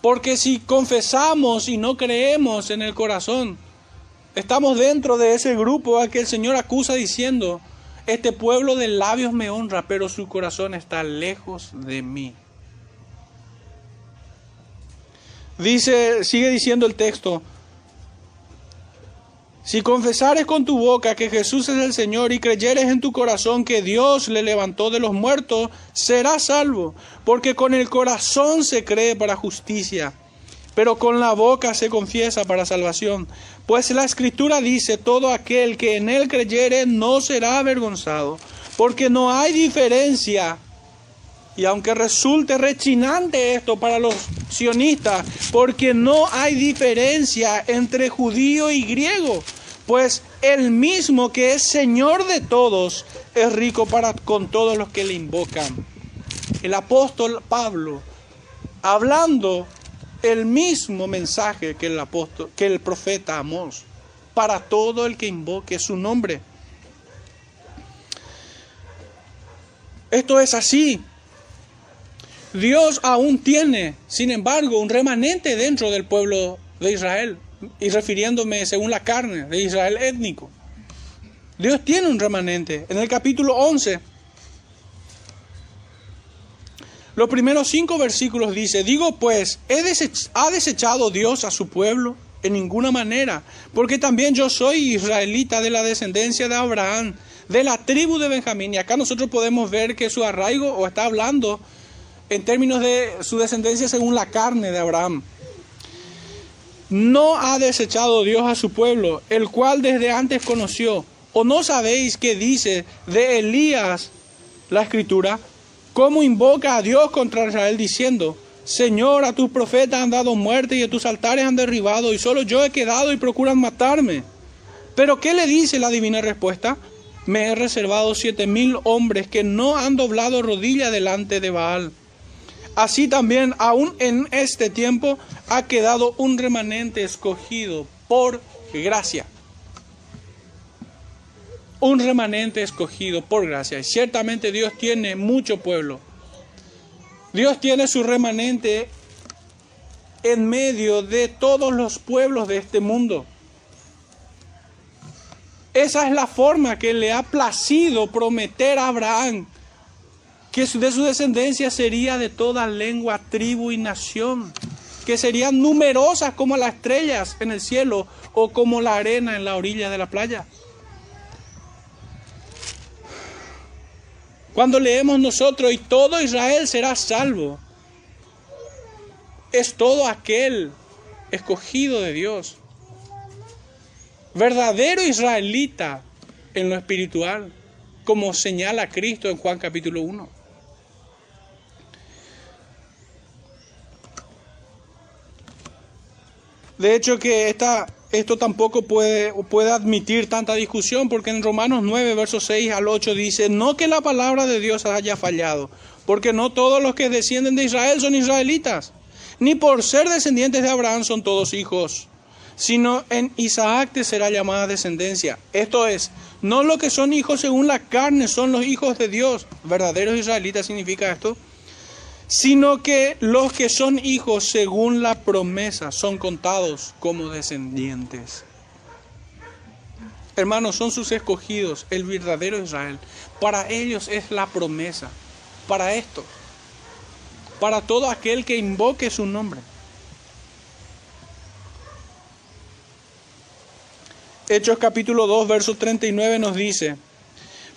Porque si confesamos y no creemos en el corazón, estamos dentro de ese grupo al que el Señor acusa diciendo, este pueblo de labios me honra, pero su corazón está lejos de mí. Dice, sigue diciendo el texto, si confesares con tu boca que Jesús es el Señor y creyeres en tu corazón que Dios le levantó de los muertos, serás salvo, porque con el corazón se cree para justicia, pero con la boca se confiesa para salvación. Pues la escritura dice, todo aquel que en él creyere no será avergonzado, porque no hay diferencia. Y aunque resulte rechinante esto para los sionistas, porque no hay diferencia entre judío y griego, pues el mismo que es Señor de todos es rico para con todos los que le invocan. El apóstol Pablo, hablando el mismo mensaje que el apóstol, que el profeta Amós, para todo el que invoque su nombre. Esto es así. Dios aún tiene, sin embargo, un remanente dentro del pueblo de Israel y refiriéndome según la carne de Israel étnico. Dios tiene un remanente. En el capítulo 11, los primeros cinco versículos dice, digo pues, ¿ha desechado Dios a su pueblo en ninguna manera, porque también yo soy israelita de la descendencia de Abraham, de la tribu de Benjamín, y acá nosotros podemos ver que su arraigo, o está hablando en términos de su descendencia según la carne de Abraham. No ha desechado Dios a su pueblo, el cual desde antes conoció. ¿O no sabéis qué dice de Elías la escritura? ¿Cómo invoca a Dios contra Israel diciendo, Señor, a tus profetas han dado muerte y a tus altares han derribado y solo yo he quedado y procuran matarme? Pero ¿qué le dice la divina respuesta? Me he reservado siete mil hombres que no han doblado rodilla delante de Baal. Así también, aún en este tiempo, ha quedado un remanente escogido por gracia. Un remanente escogido por gracia. Y ciertamente Dios tiene mucho pueblo. Dios tiene su remanente en medio de todos los pueblos de este mundo. Esa es la forma que le ha placido prometer a Abraham que de su descendencia sería de toda lengua, tribu y nación, que serían numerosas como las estrellas en el cielo o como la arena en la orilla de la playa. Cuando leemos nosotros y todo Israel será salvo, es todo aquel escogido de Dios, verdadero israelita en lo espiritual, como señala Cristo en Juan capítulo 1. De hecho que esta, esto tampoco puede, puede admitir tanta discusión porque en Romanos 9, versos 6 al 8 dice, no que la palabra de Dios haya fallado, porque no todos los que descienden de Israel son israelitas, ni por ser descendientes de Abraham son todos hijos, sino en Isaac te será llamada descendencia. Esto es, no lo que son hijos según la carne son los hijos de Dios. Verdaderos israelitas significa esto sino que los que son hijos según la promesa son contados como descendientes. Hermanos, son sus escogidos, el verdadero Israel. Para ellos es la promesa, para esto, para todo aquel que invoque su nombre. Hechos capítulo 2, verso 39 nos dice,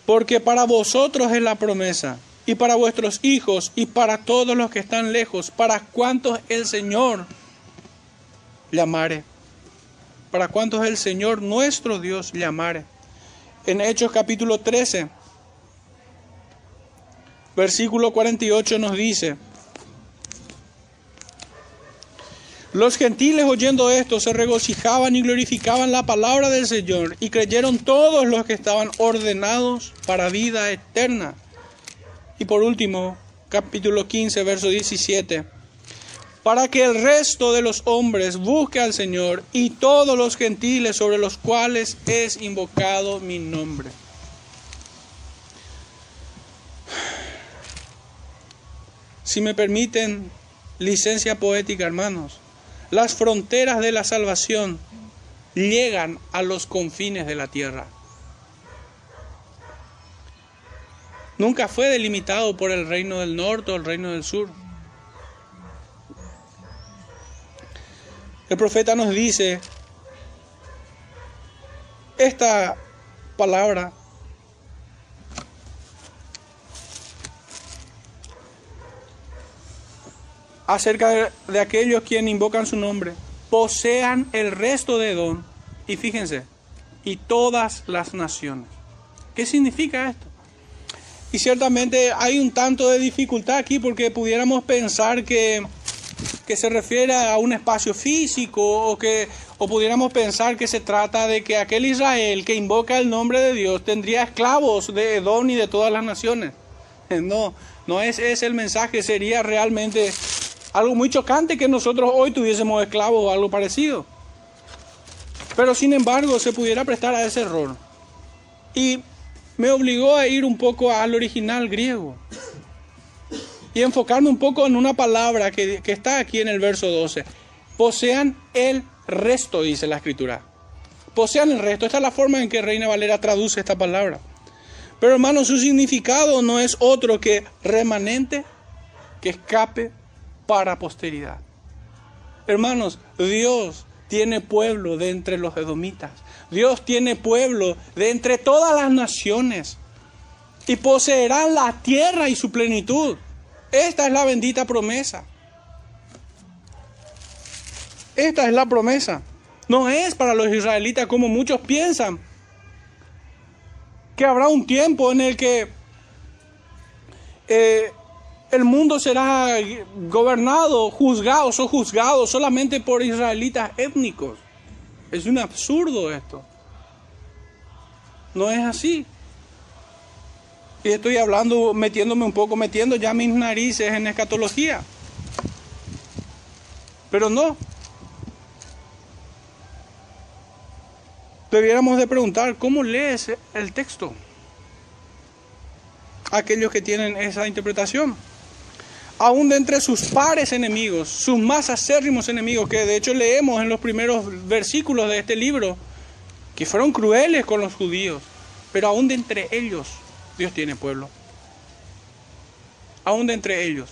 porque para vosotros es la promesa y para vuestros hijos y para todos los que están lejos, para cuantos el Señor llamare, para cuantos el Señor nuestro Dios llamare. En Hechos capítulo 13, versículo 48 nos dice, Los gentiles oyendo esto se regocijaban y glorificaban la palabra del Señor y creyeron todos los que estaban ordenados para vida eterna. Y por último, capítulo 15, verso 17. Para que el resto de los hombres busque al Señor y todos los gentiles sobre los cuales es invocado mi nombre. Si me permiten licencia poética, hermanos, las fronteras de la salvación llegan a los confines de la tierra. Nunca fue delimitado por el reino del norte o el reino del sur. El profeta nos dice esta palabra acerca de, aquellos quienes invocan su nombre, posean el resto de don y fíjense, y todas las naciones. ¿Qué significa esto? Y ciertamente hay un tanto de dificultad aquí porque pudiéramos pensar que, que se refiere a un espacio físico o que o pudiéramos pensar que se trata de que aquel Israel que invoca el nombre de Dios tendría esclavos de Edom y de todas las naciones. No, no es ese el mensaje, sería realmente algo muy chocante que nosotros hoy tuviésemos esclavos o algo parecido. Pero sin embargo se pudiera prestar a ese error. Y me obligó a ir un poco al original griego y enfocarme un poco en una palabra que, está aquí en el verso 12. Posean el resto, dice la escritura. Posean el resto. Esta es la forma en que Reina Valera traduce esta palabra. Pero hermano, su significado no es otro que remanente que escape para posteridad. Hermanos, Dios tiene pueblo de entre los edomitas. Dios tiene pueblo de entre todas las naciones. Y poseerán la tierra y su plenitud. Esta es la bendita promesa. Esta es la promesa. No es para los israelitas como muchos piensan. Que habrá un tiempo en el que eh, el mundo será gobernado, juzgado, o juzgado solamente por israelitas étnicos. Es un absurdo esto. No es así. Y estoy hablando, metiéndome un poco, metiendo ya mis narices en escatología. Pero no. Debiéramos de preguntar, ¿cómo lees el texto? Aquellos que tienen esa interpretación aún de entre sus pares enemigos, sus más acérrimos enemigos, que de hecho leemos en los primeros versículos de este libro, que fueron crueles con los judíos, pero aún de entre ellos Dios tiene pueblo. Aún de entre ellos.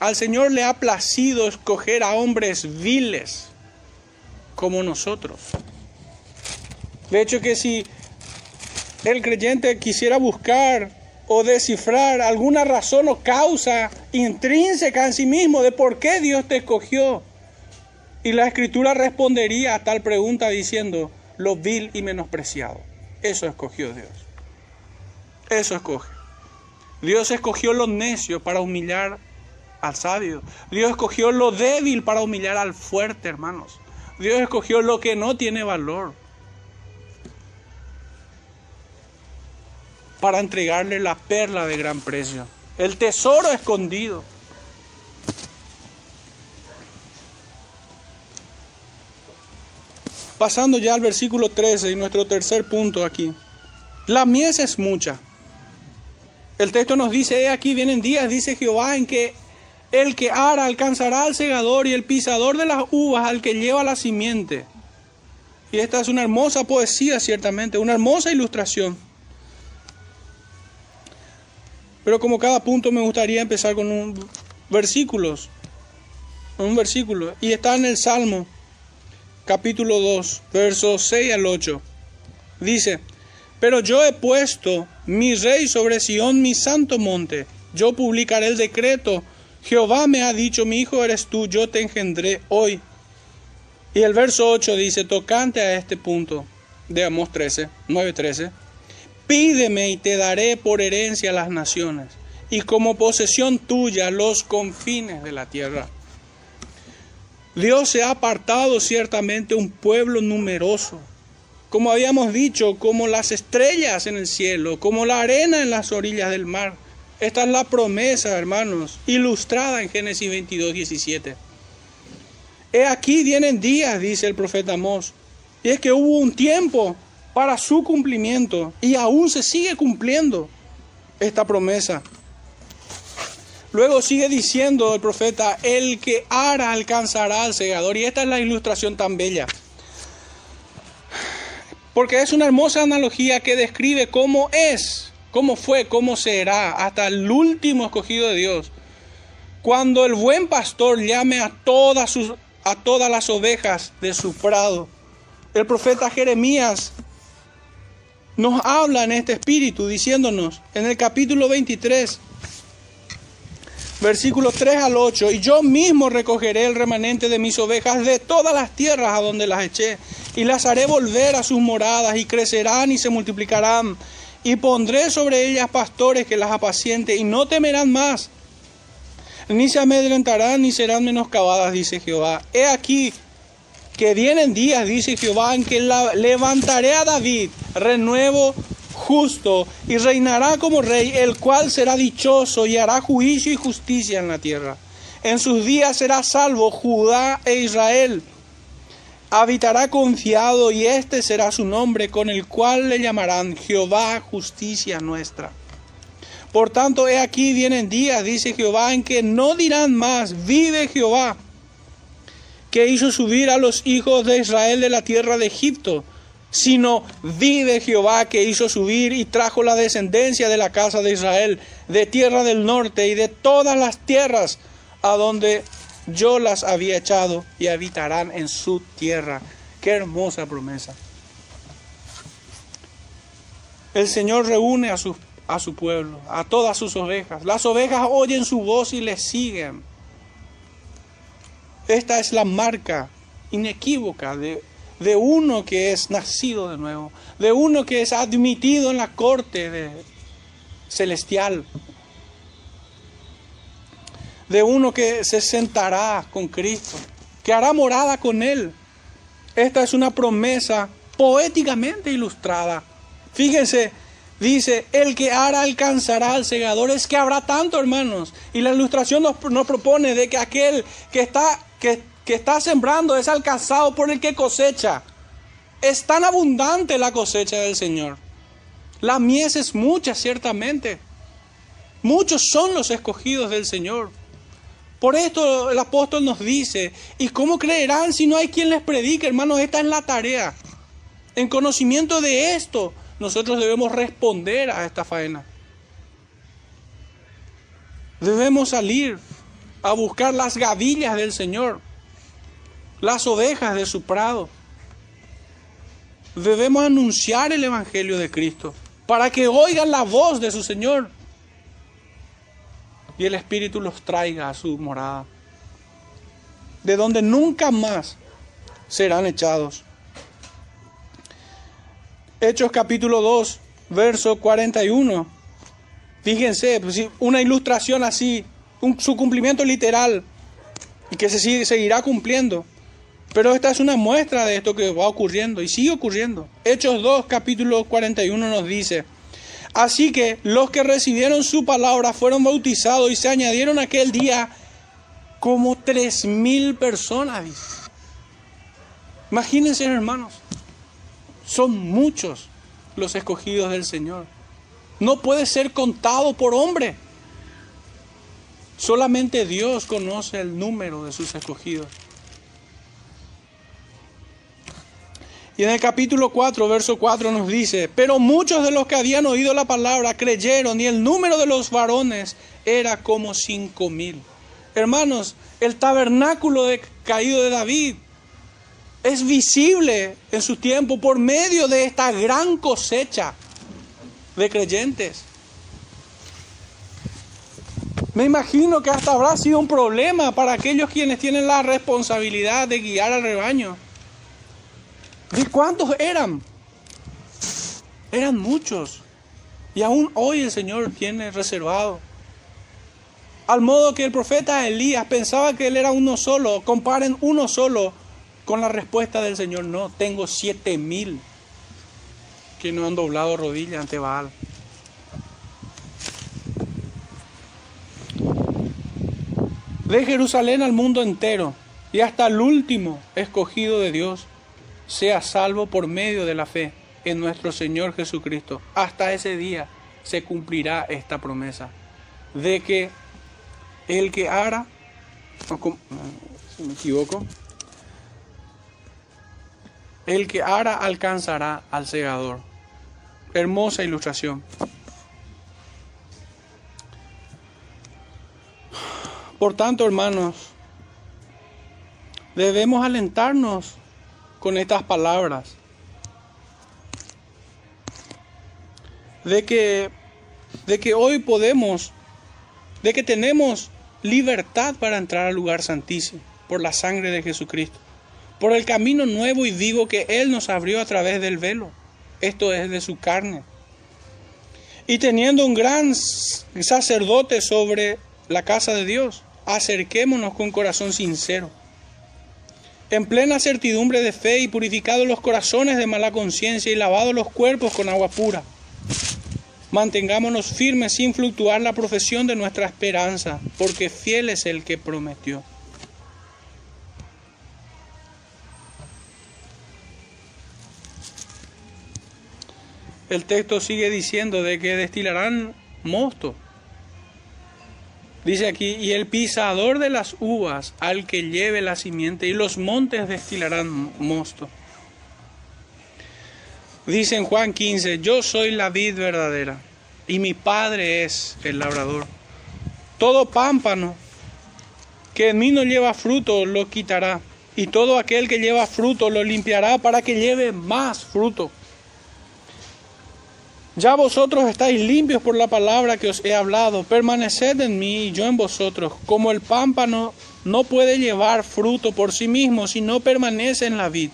Al Señor le ha placido escoger a hombres viles como nosotros. De hecho que si el creyente quisiera buscar o descifrar alguna razón o causa intrínseca en sí mismo de por qué Dios te escogió. Y la escritura respondería a tal pregunta diciendo, lo vil y menospreciado. Eso escogió Dios. Eso escoge. Dios escogió lo necio para humillar al sabio. Dios escogió lo débil para humillar al fuerte, hermanos. Dios escogió lo que no tiene valor para entregarle la perla de gran precio, el tesoro escondido. Pasando ya al versículo 13 y nuestro tercer punto aquí. La mies es mucha. El texto nos dice, aquí vienen días, dice Jehová, en que el que ara alcanzará al segador y el pisador de las uvas al que lleva la simiente. Y esta es una hermosa poesía, ciertamente, una hermosa ilustración. Pero como cada punto me gustaría empezar con un versículos. Un versículo. Y está en el Salmo, capítulo 2, versos 6 al 8. Dice, pero yo he puesto mi rey sobre Sión, mi santo monte. Yo publicaré el decreto. Jehová me ha dicho, mi hijo eres tú, yo te engendré hoy. Y el verso 8 dice, tocante a este punto de Amos 13, 9, 13. Pídeme y te daré por herencia las naciones y como posesión tuya los confines de la tierra. Dios se ha apartado ciertamente un pueblo numeroso, como habíamos dicho, como las estrellas en el cielo, como la arena en las orillas del mar. Esta es la promesa, hermanos, ilustrada en Génesis 22, 17. He aquí vienen días, dice el profeta Amós, y es que hubo un tiempo para su cumplimiento y aún se sigue cumpliendo esta promesa. Luego sigue diciendo el profeta, el que ara alcanzará al segador. Y esta es la ilustración tan bella. Porque es una hermosa analogía que describe cómo es, cómo fue, cómo será hasta el último escogido de Dios. Cuando el buen pastor llame a todas, sus, a todas las ovejas de su prado. El profeta Jeremías nos habla en este espíritu diciéndonos en el capítulo 23, versículos 3 al 8, y yo mismo recogeré el remanente de mis ovejas de todas las tierras a donde las eché, y las haré volver a sus moradas, y crecerán y se multiplicarán, y pondré sobre ellas pastores que las apacienten, y no temerán más, ni se amedrentarán, ni serán menoscabadas, dice Jehová. He aquí, que vienen días, dice Jehová, en que levantaré a David renuevo justo y reinará como rey, el cual será dichoso y hará juicio y justicia en la tierra. En sus días será salvo Judá e Israel. Habitará confiado y este será su nombre con el cual le llamarán Jehová justicia nuestra. Por tanto, he aquí vienen días, dice Jehová, en que no dirán más, vive Jehová que hizo subir a los hijos de Israel de la tierra de Egipto, sino vive Jehová que hizo subir y trajo la descendencia de la casa de Israel, de tierra del norte y de todas las tierras a donde yo las había echado y habitarán en su tierra. Qué hermosa promesa. El Señor reúne a su, a su pueblo, a todas sus ovejas. Las ovejas oyen su voz y le siguen. Esta es la marca inequívoca de, de uno que es nacido de nuevo, de uno que es admitido en la corte celestial, de uno que se sentará con Cristo, que hará morada con Él. Esta es una promesa poéticamente ilustrada. Fíjense, dice, el que hará alcanzará al segador. Es que habrá tanto, hermanos. Y la ilustración nos, nos propone de que aquel que está, que, que está sembrando es alcanzado por el que cosecha. Es tan abundante la cosecha del Señor. La mies es mucha, ciertamente. Muchos son los escogidos del Señor. Por esto el apóstol nos dice, ¿y cómo creerán si no hay quien les predique? Hermanos, esta es la tarea. En conocimiento de esto, nosotros debemos responder a esta faena. Debemos salir a buscar las gavillas del Señor, las ovejas de su prado. Debemos anunciar el Evangelio de Cristo para que oigan la voz de su Señor y el Espíritu los traiga a su morada, de donde nunca más serán echados. Hechos capítulo 2, verso 41. Fíjense, pues, una ilustración así, su cumplimiento literal, y que se seguirá cumpliendo. Pero esta es una muestra de esto que va ocurriendo y sigue ocurriendo. Hechos 2, capítulo 41 nos dice, Así que los que recibieron su palabra fueron bautizados y se añadieron aquel día como tres mil personas. Imagínense, hermanos, son muchos los escogidos del Señor. No puede ser contado por hombre. Solamente Dios conoce el número de sus escogidos. Y en el capítulo 4, verso 4 nos dice, pero muchos de los que habían oído la palabra creyeron y el número de los varones era como cinco mil. Hermanos, el tabernáculo de, caído de David es visible en su tiempo por medio de esta gran cosecha de creyentes. Me imagino que hasta habrá sido un problema para aquellos quienes tienen la responsabilidad de guiar al rebaño ¿De cuántos eran? Eran muchos. Y aún hoy el Señor tiene reservado. Al modo que el profeta Elías pensaba que él era uno solo. Comparen uno solo con la respuesta del Señor. No, tengo siete mil que no han doblado rodillas ante Baal. De Jerusalén al mundo entero y hasta el último escogido de Dios sea salvo por medio de la fe en nuestro Señor Jesucristo. Hasta ese día se cumplirá esta promesa de que el que hará, si me equivoco, el que hará alcanzará al segador. Hermosa ilustración. Por tanto, hermanos, debemos alentarnos con estas palabras. De que, de que hoy podemos, de que tenemos libertad para entrar al lugar santísimo por la sangre de Jesucristo, por el camino nuevo y vivo que Él nos abrió a través del velo, esto es de su carne. Y teniendo un gran sacerdote sobre la casa de Dios, acerquémonos con corazón sincero en plena certidumbre de fe y purificados los corazones de mala conciencia y lavados los cuerpos con agua pura. Mantengámonos firmes sin fluctuar la profesión de nuestra esperanza, porque fiel es el que prometió. El texto sigue diciendo de que destilarán mosto Dice aquí, y el pisador de las uvas al que lleve la simiente, y los montes destilarán mosto. Dice en Juan 15, yo soy la vid verdadera, y mi padre es el labrador. Todo pámpano que en mí no lleva fruto lo quitará, y todo aquel que lleva fruto lo limpiará para que lleve más fruto. Ya vosotros estáis limpios por la palabra que os he hablado. Permaneced en mí y yo en vosotros. Como el pámpano no puede llevar fruto por sí mismo si no permanece en la vid,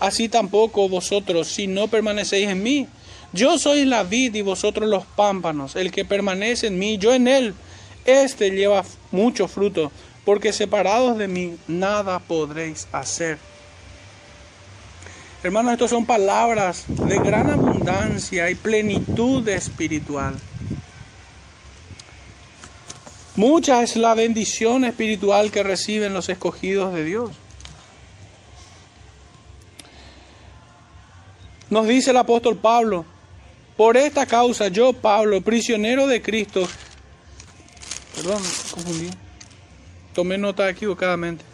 así tampoco vosotros si no permanecéis en mí. Yo soy la vid y vosotros los pámpanos. El que permanece en mí, yo en él, éste lleva mucho fruto, porque separados de mí nada podréis hacer. Hermanos, estas son palabras de gran abundancia y plenitud espiritual. Mucha es la bendición espiritual que reciben los escogidos de Dios. Nos dice el apóstol Pablo, por esta causa yo, Pablo, prisionero de Cristo, perdón, confundí, tomé nota equivocadamente.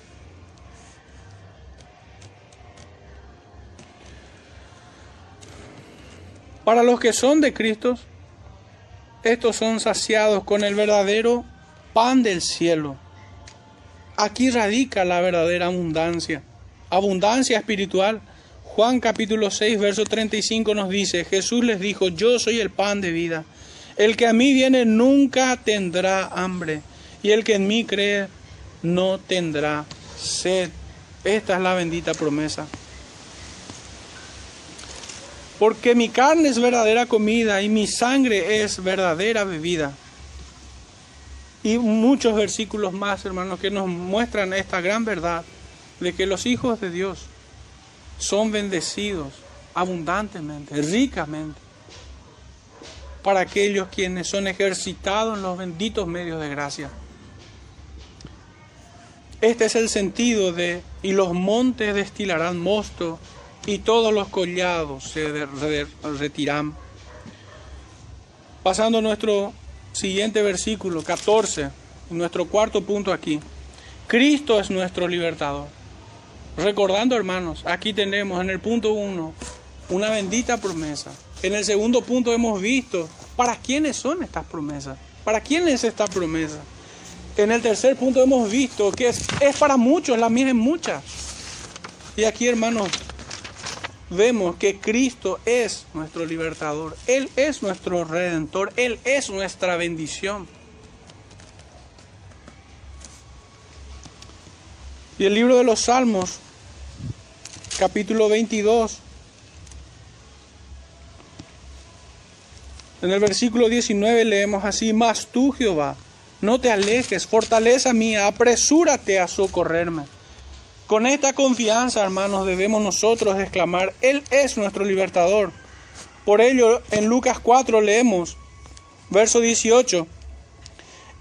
Para los que son de Cristo, estos son saciados con el verdadero pan del cielo. Aquí radica la verdadera abundancia, abundancia espiritual. Juan capítulo 6, verso 35 nos dice, Jesús les dijo, yo soy el pan de vida. El que a mí viene nunca tendrá hambre, y el que en mí cree no tendrá sed. Esta es la bendita promesa porque mi carne es verdadera comida y mi sangre es verdadera bebida. Y muchos versículos más, hermanos, que nos muestran esta gran verdad de que los hijos de Dios son bendecidos abundantemente, ricamente, para aquellos quienes son ejercitados en los benditos medios de gracia. Este es el sentido de, y los montes destilarán mosto y todos los collados se retiran. Pasando a nuestro siguiente versículo, 14, nuestro cuarto punto aquí. Cristo es nuestro libertador. Recordando, hermanos, aquí tenemos en el punto 1 una bendita promesa. En el segundo punto hemos visto para quiénes son estas promesas. ¿Para quién es esta promesa? En el tercer punto hemos visto que es, es para muchos, la mía es mucha. Y aquí, hermanos, vemos que Cristo es nuestro libertador, Él es nuestro redentor, Él es nuestra bendición. Y el libro de los Salmos, capítulo 22, en el versículo 19 leemos así, mas tú Jehová, no te alejes, fortaleza mía, apresúrate a socorrerme. Con esta confianza, hermanos, debemos nosotros exclamar, Él es nuestro libertador. Por ello, en Lucas 4 leemos, verso 18,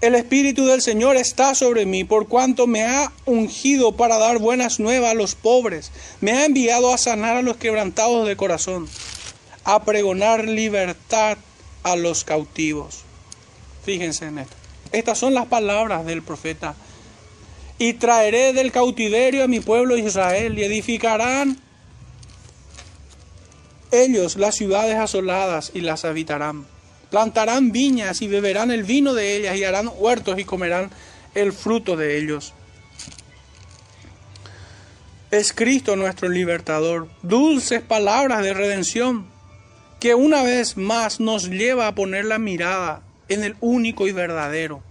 El Espíritu del Señor está sobre mí, por cuanto me ha ungido para dar buenas nuevas a los pobres, me ha enviado a sanar a los quebrantados de corazón, a pregonar libertad a los cautivos. Fíjense en esto. Estas son las palabras del profeta y traeré del cautiverio a mi pueblo Israel y edificarán ellos las ciudades asoladas y las habitarán. Plantarán viñas y beberán el vino de ellas y harán huertos y comerán el fruto de ellos. Es Cristo nuestro libertador, dulces palabras de redención que una vez más nos lleva a poner la mirada en el único y verdadero,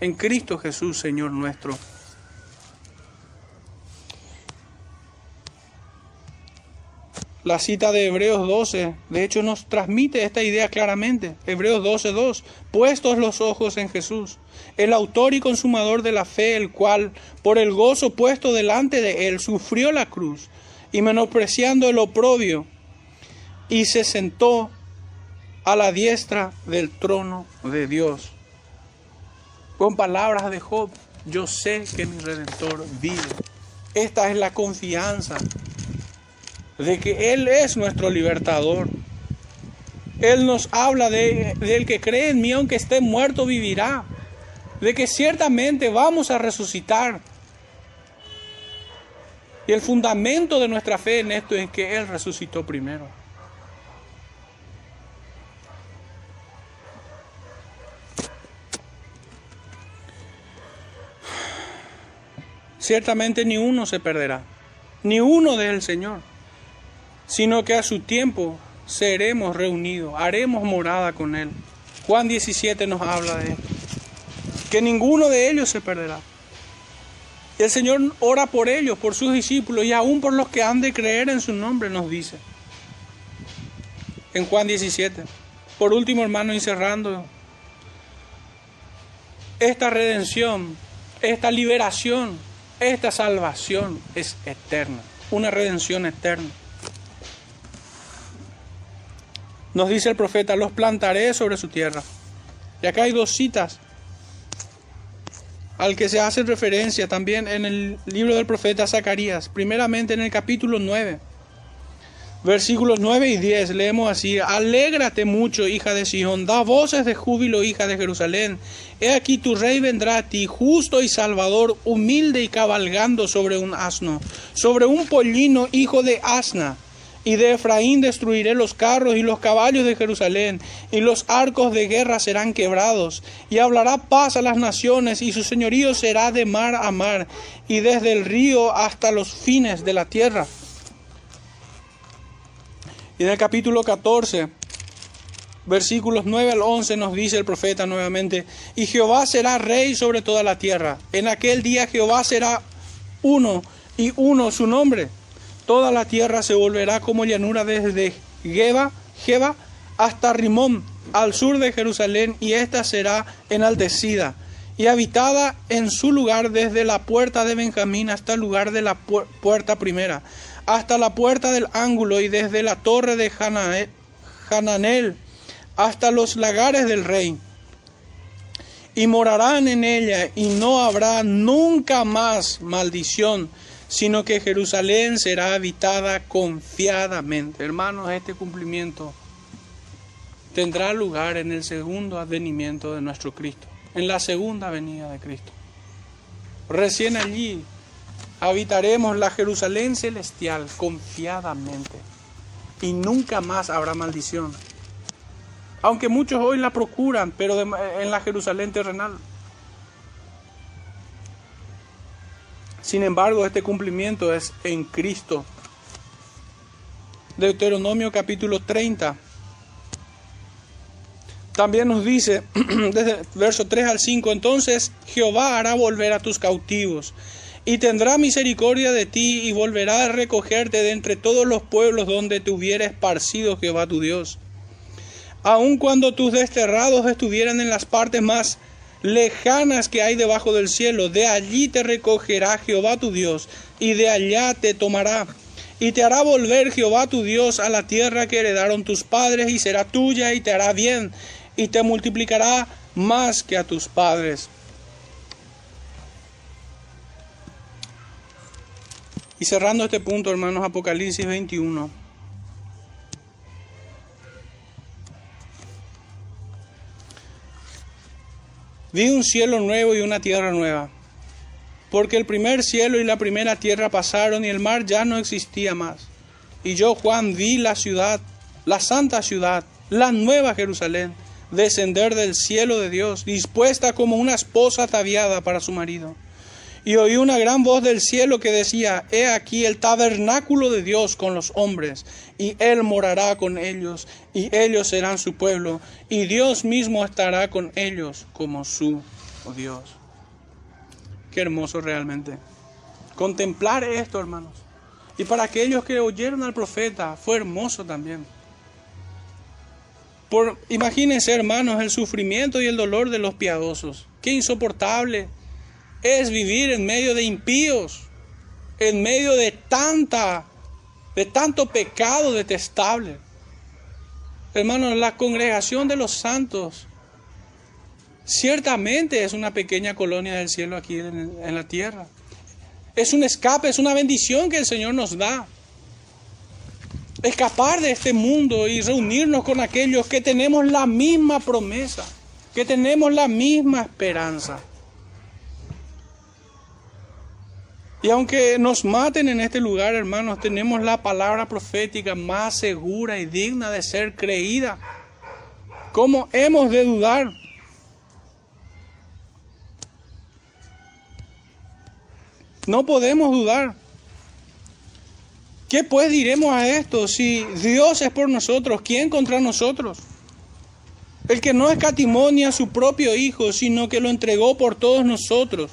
en Cristo Jesús, Señor nuestro. La cita de Hebreos 12, de hecho, nos transmite esta idea claramente. Hebreos 12, 2. Puestos los ojos en Jesús, el autor y consumador de la fe, el cual, por el gozo puesto delante de él, sufrió la cruz y menospreciando el oprobio, y se sentó a la diestra del trono de Dios. Con palabras de Job, yo sé que mi redentor vive. Esta es la confianza de que Él es nuestro libertador. Él nos habla de, del que cree en mí, aunque esté muerto, vivirá. De que ciertamente vamos a resucitar. Y el fundamento de nuestra fe en esto es que Él resucitó primero. ciertamente ni uno se perderá, ni uno del Señor, sino que a su tiempo seremos reunidos, haremos morada con Él. Juan 17 nos habla de esto, que ninguno de ellos se perderá. El Señor ora por ellos, por sus discípulos y aún por los que han de creer en su nombre, nos dice. En Juan 17. Por último, hermano, y cerrando, esta redención, esta liberación, esta salvación es eterna, una redención eterna. Nos dice el profeta, los plantaré sobre su tierra. Y acá hay dos citas al que se hace referencia también en el libro del profeta Zacarías, primeramente en el capítulo 9, versículos 9 y 10, leemos así, Alégrate mucho, hija de Sion, da voces de júbilo, hija de Jerusalén, he aquí tu rey vendrá a ti, justo y salvador, humilde y cabalgando sobre un asno, sobre un pollino, hijo de asna y de Efraín destruiré los carros y los caballos de Jerusalén, y los arcos de guerra serán quebrados, y hablará paz a las naciones, y su señorío será de mar a mar, y desde el río hasta los fines de la tierra. Y en el capítulo 14, versículos 9 al 11 nos dice el profeta nuevamente, y Jehová será rey sobre toda la tierra. En aquel día Jehová será uno, y uno su nombre Toda la tierra se volverá como llanura desde Geba, hasta Rimón, al sur de Jerusalén, y ésta será enaltecida y habitada en su lugar desde la puerta de Benjamín hasta el lugar de la puerta primera, hasta la puerta del ángulo y desde la torre de Hananel hasta los lagares del rey. Y morarán en ella y no habrá nunca más maldición sino que Jerusalén será habitada confiadamente. Hermanos, este cumplimiento tendrá lugar en el segundo advenimiento de nuestro Cristo, en la segunda venida de Cristo. Recién allí habitaremos la Jerusalén celestial confiadamente y nunca más habrá maldición. Aunque muchos hoy la procuran, pero en la Jerusalén terrenal. Sin embargo, este cumplimiento es en Cristo. Deuteronomio capítulo 30. También nos dice, desde verso 3 al 5, entonces Jehová hará volver a tus cautivos y tendrá misericordia de ti y volverá a recogerte de entre todos los pueblos donde te hubiera esparcido Jehová tu Dios. Aun cuando tus desterrados estuvieran en las partes más lejanas que hay debajo del cielo. De allí te recogerá Jehová tu Dios, y de allá te tomará. Y te hará volver Jehová tu Dios a la tierra que heredaron tus padres, y será tuya, y te hará bien, y te multiplicará más que a tus padres. Y cerrando este punto, hermanos, Apocalipsis 21. Vi un cielo nuevo y una tierra nueva, porque el primer cielo y la primera tierra pasaron y el mar ya no existía más. Y yo, Juan, vi la ciudad, la santa ciudad, la nueva Jerusalén, descender del cielo de Dios, dispuesta como una esposa ataviada para su marido. Y oí una gran voz del cielo que decía, He aquí el tabernáculo de Dios con los hombres, y Él morará con ellos, y ellos serán su pueblo, y Dios mismo estará con ellos como su Dios. Qué hermoso realmente. Contemplar esto, hermanos. Y para aquellos que oyeron al profeta, fue hermoso también. Por, imagínense, hermanos, el sufrimiento y el dolor de los piadosos. Qué insoportable es vivir en medio de impíos, en medio de tanta, de tanto pecado detestable. Hermanos, la congregación de los santos ciertamente es una pequeña colonia del cielo aquí en, en la tierra. Es un escape, es una bendición que el Señor nos da. Escapar de este mundo y reunirnos con aquellos que tenemos la misma promesa, que tenemos la misma esperanza. Y aunque nos maten en este lugar, hermanos, tenemos la palabra profética más segura y digna de ser creída. ¿Cómo hemos de dudar? No podemos dudar. ¿Qué pues diremos a esto? Si Dios es por nosotros, ¿quién contra nosotros? El que no escatimonia a su propio Hijo, sino que lo entregó por todos nosotros,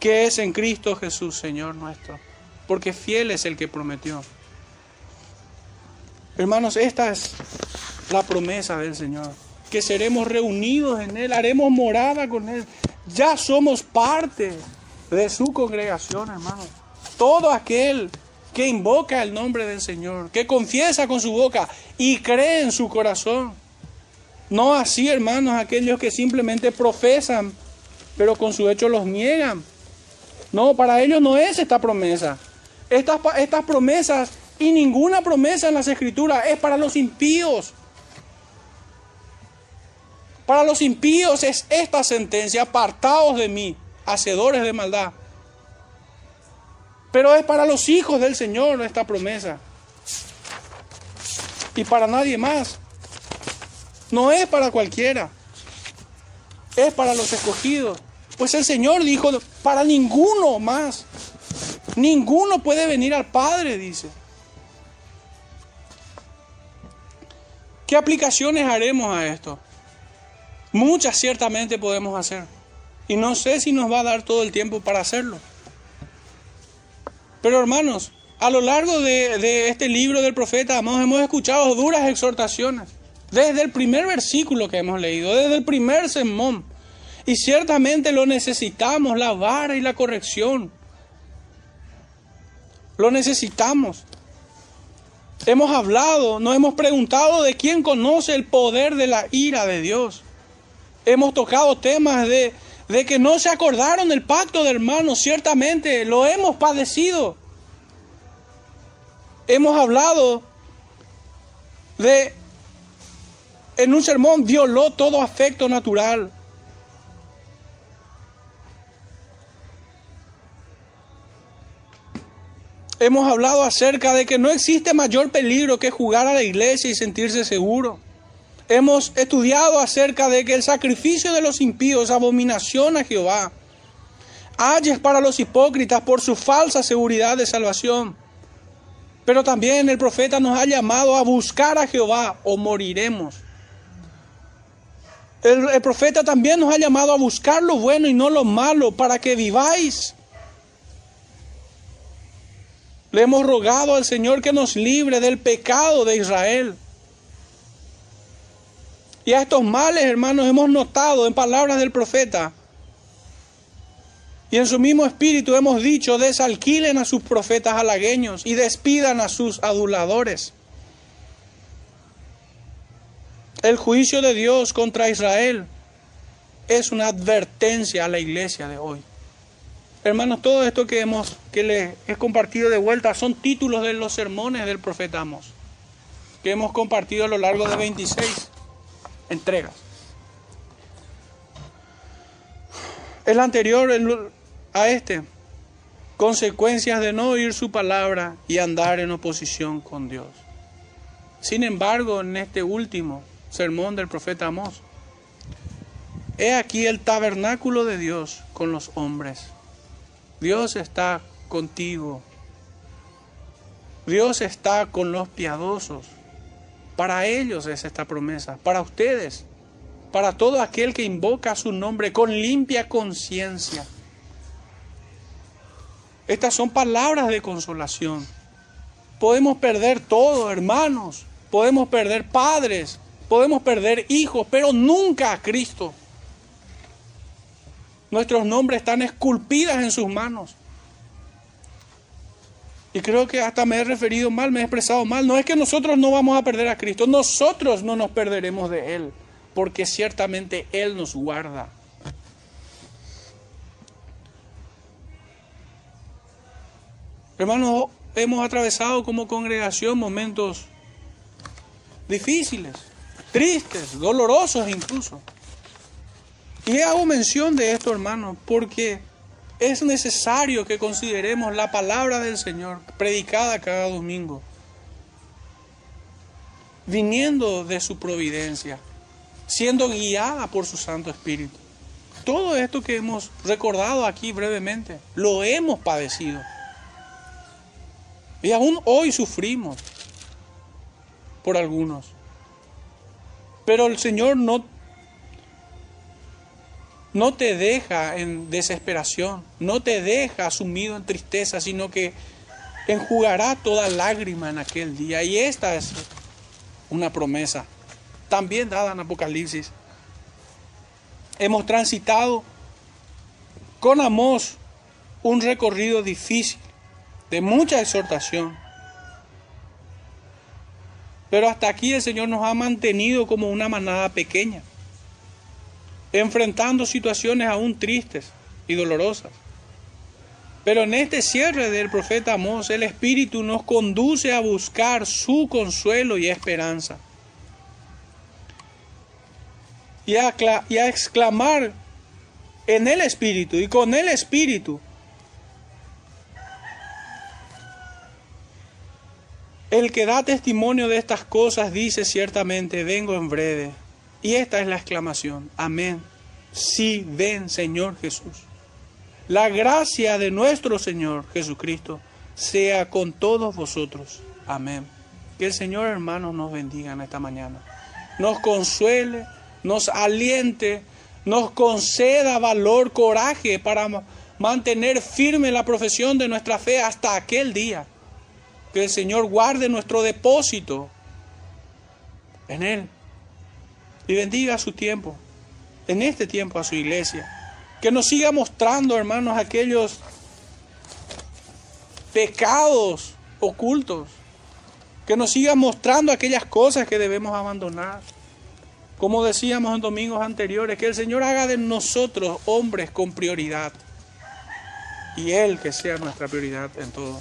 que es en Cristo Jesús, Señor nuestro, porque fiel es el que prometió. Hermanos, esta es la promesa del Señor, que seremos reunidos en Él, haremos morada con Él, ya somos parte de su congregación, hermanos todo aquel que invoca el nombre del Señor, que confiesa con su boca y cree en su corazón. No así, hermanos, aquellos que simplemente profesan, pero con su hecho los niegan. No, para ellos no es esta promesa. Estas, estas promesas y ninguna promesa en las escrituras es para los impíos. Para los impíos es esta sentencia, apartados de mí, hacedores de maldad. Pero es para los hijos del Señor esta promesa. Y para nadie más. No es para cualquiera. Es para los escogidos. Pues el Señor dijo, para ninguno más. Ninguno puede venir al Padre, dice. ¿Qué aplicaciones haremos a esto? Muchas ciertamente podemos hacer. Y no sé si nos va a dar todo el tiempo para hacerlo. Pero hermanos, a lo largo de, este libro del profeta hemos escuchado duras exhortaciones. Desde el primer versículo que hemos leído, desde el primer sermón. Y ciertamente lo necesitamos, la vara y la corrección. Lo necesitamos. Hemos hablado, nos hemos preguntado de quién conoce el poder de la ira de Dios. Hemos tocado temas de de que no se acordaron del pacto de hermanos, ciertamente lo hemos padecido. Hemos hablado de, en un sermón, violó todo afecto natural. Hemos hablado acerca de que no existe mayor peligro que jugar a la iglesia y sentirse seguro hemos estudiado acerca de que el sacrificio de los impíos abominación a Jehová. Ayes para los hipócritas por su falsa seguridad de salvación. Pero también el profeta nos ha llamado a buscar a Jehová o moriremos. El, el, profeta también nos ha llamado a buscar lo bueno y no lo malo para que viváis. Le hemos rogado al Señor que nos libre del pecado de Israel. Y a estos males, hermanos, hemos notado en palabras del profeta. Y en su mismo espíritu hemos dicho, desalquilen a sus profetas halagueños y despidan a sus aduladores. El juicio de Dios contra Israel es una advertencia a la iglesia de hoy. Hermanos, todo esto que hemos que les he compartido de vuelta son títulos de los sermones del profeta Amos, que hemos compartido a lo largo de 26 entregas. El anterior a este, consecuencias de no oír su palabra y andar en oposición con Dios. Sin embargo, en este último sermón del profeta Amós, he aquí el tabernáculo de Dios con los hombres. Dios está contigo. Dios está con los piadosos. Para ellos es esta promesa, para ustedes, para todo aquel que invoca su nombre con limpia conciencia. Estas son palabras de consolación. Podemos perder todo, hermanos. Podemos perder padres. Podemos perder hijos, pero nunca a Cristo. Nuestros nombres están esculpidas en sus manos. Y creo que hasta me he referido mal, me he expresado mal. No es que nosotros no vamos a perder a Cristo, nosotros no nos perderemos de Él, porque ciertamente Él nos guarda. Hermanos, hemos atravesado como congregación momentos difíciles, tristes, dolorosos incluso. Y hago mención de esto, hermanos, porque es necesario que consideremos la palabra del Señor predicada cada domingo, viniendo de su providencia, siendo guiada por su Santo Espíritu. Todo esto que hemos recordado aquí brevemente, lo hemos padecido. Y aún hoy sufrimos por algunos. Pero el Señor no, no te deja en desesperación, no te deja sumido en tristeza, sino que enjugará toda lágrima en aquel día. Y esta es una promesa, también dada en Apocalipsis. Hemos transitado con amor un recorrido difícil de mucha exhortación. Pero hasta aquí el Señor nos ha mantenido como una manada pequeña, enfrentando situaciones aún tristes y dolorosas. Pero en este cierre del profeta Amós, el Espíritu nos conduce a buscar su consuelo y esperanza. Y a, y a exclamar en el Espíritu y con el Espíritu El que da testimonio de estas cosas dice ciertamente, vengo en breve. Y esta es la exclamación, amén. Sí, ven Señor Jesús. La gracia de nuestro Señor Jesucristo sea con todos vosotros. Amén. Que el Señor hermanos nos bendiga en esta mañana. Nos consuele, nos aliente, nos conceda valor, coraje para mantener firme la profesión de nuestra fe hasta aquel día que el Señor guarde nuestro depósito en Él y bendiga su tiempo, en este tiempo a su iglesia. Que nos siga mostrando, hermanos, aquellos pecados ocultos. Que nos siga mostrando aquellas cosas que debemos abandonar. Como decíamos en domingos anteriores, que el Señor haga de nosotros hombres con prioridad. Y Él que sea nuestra prioridad en todo.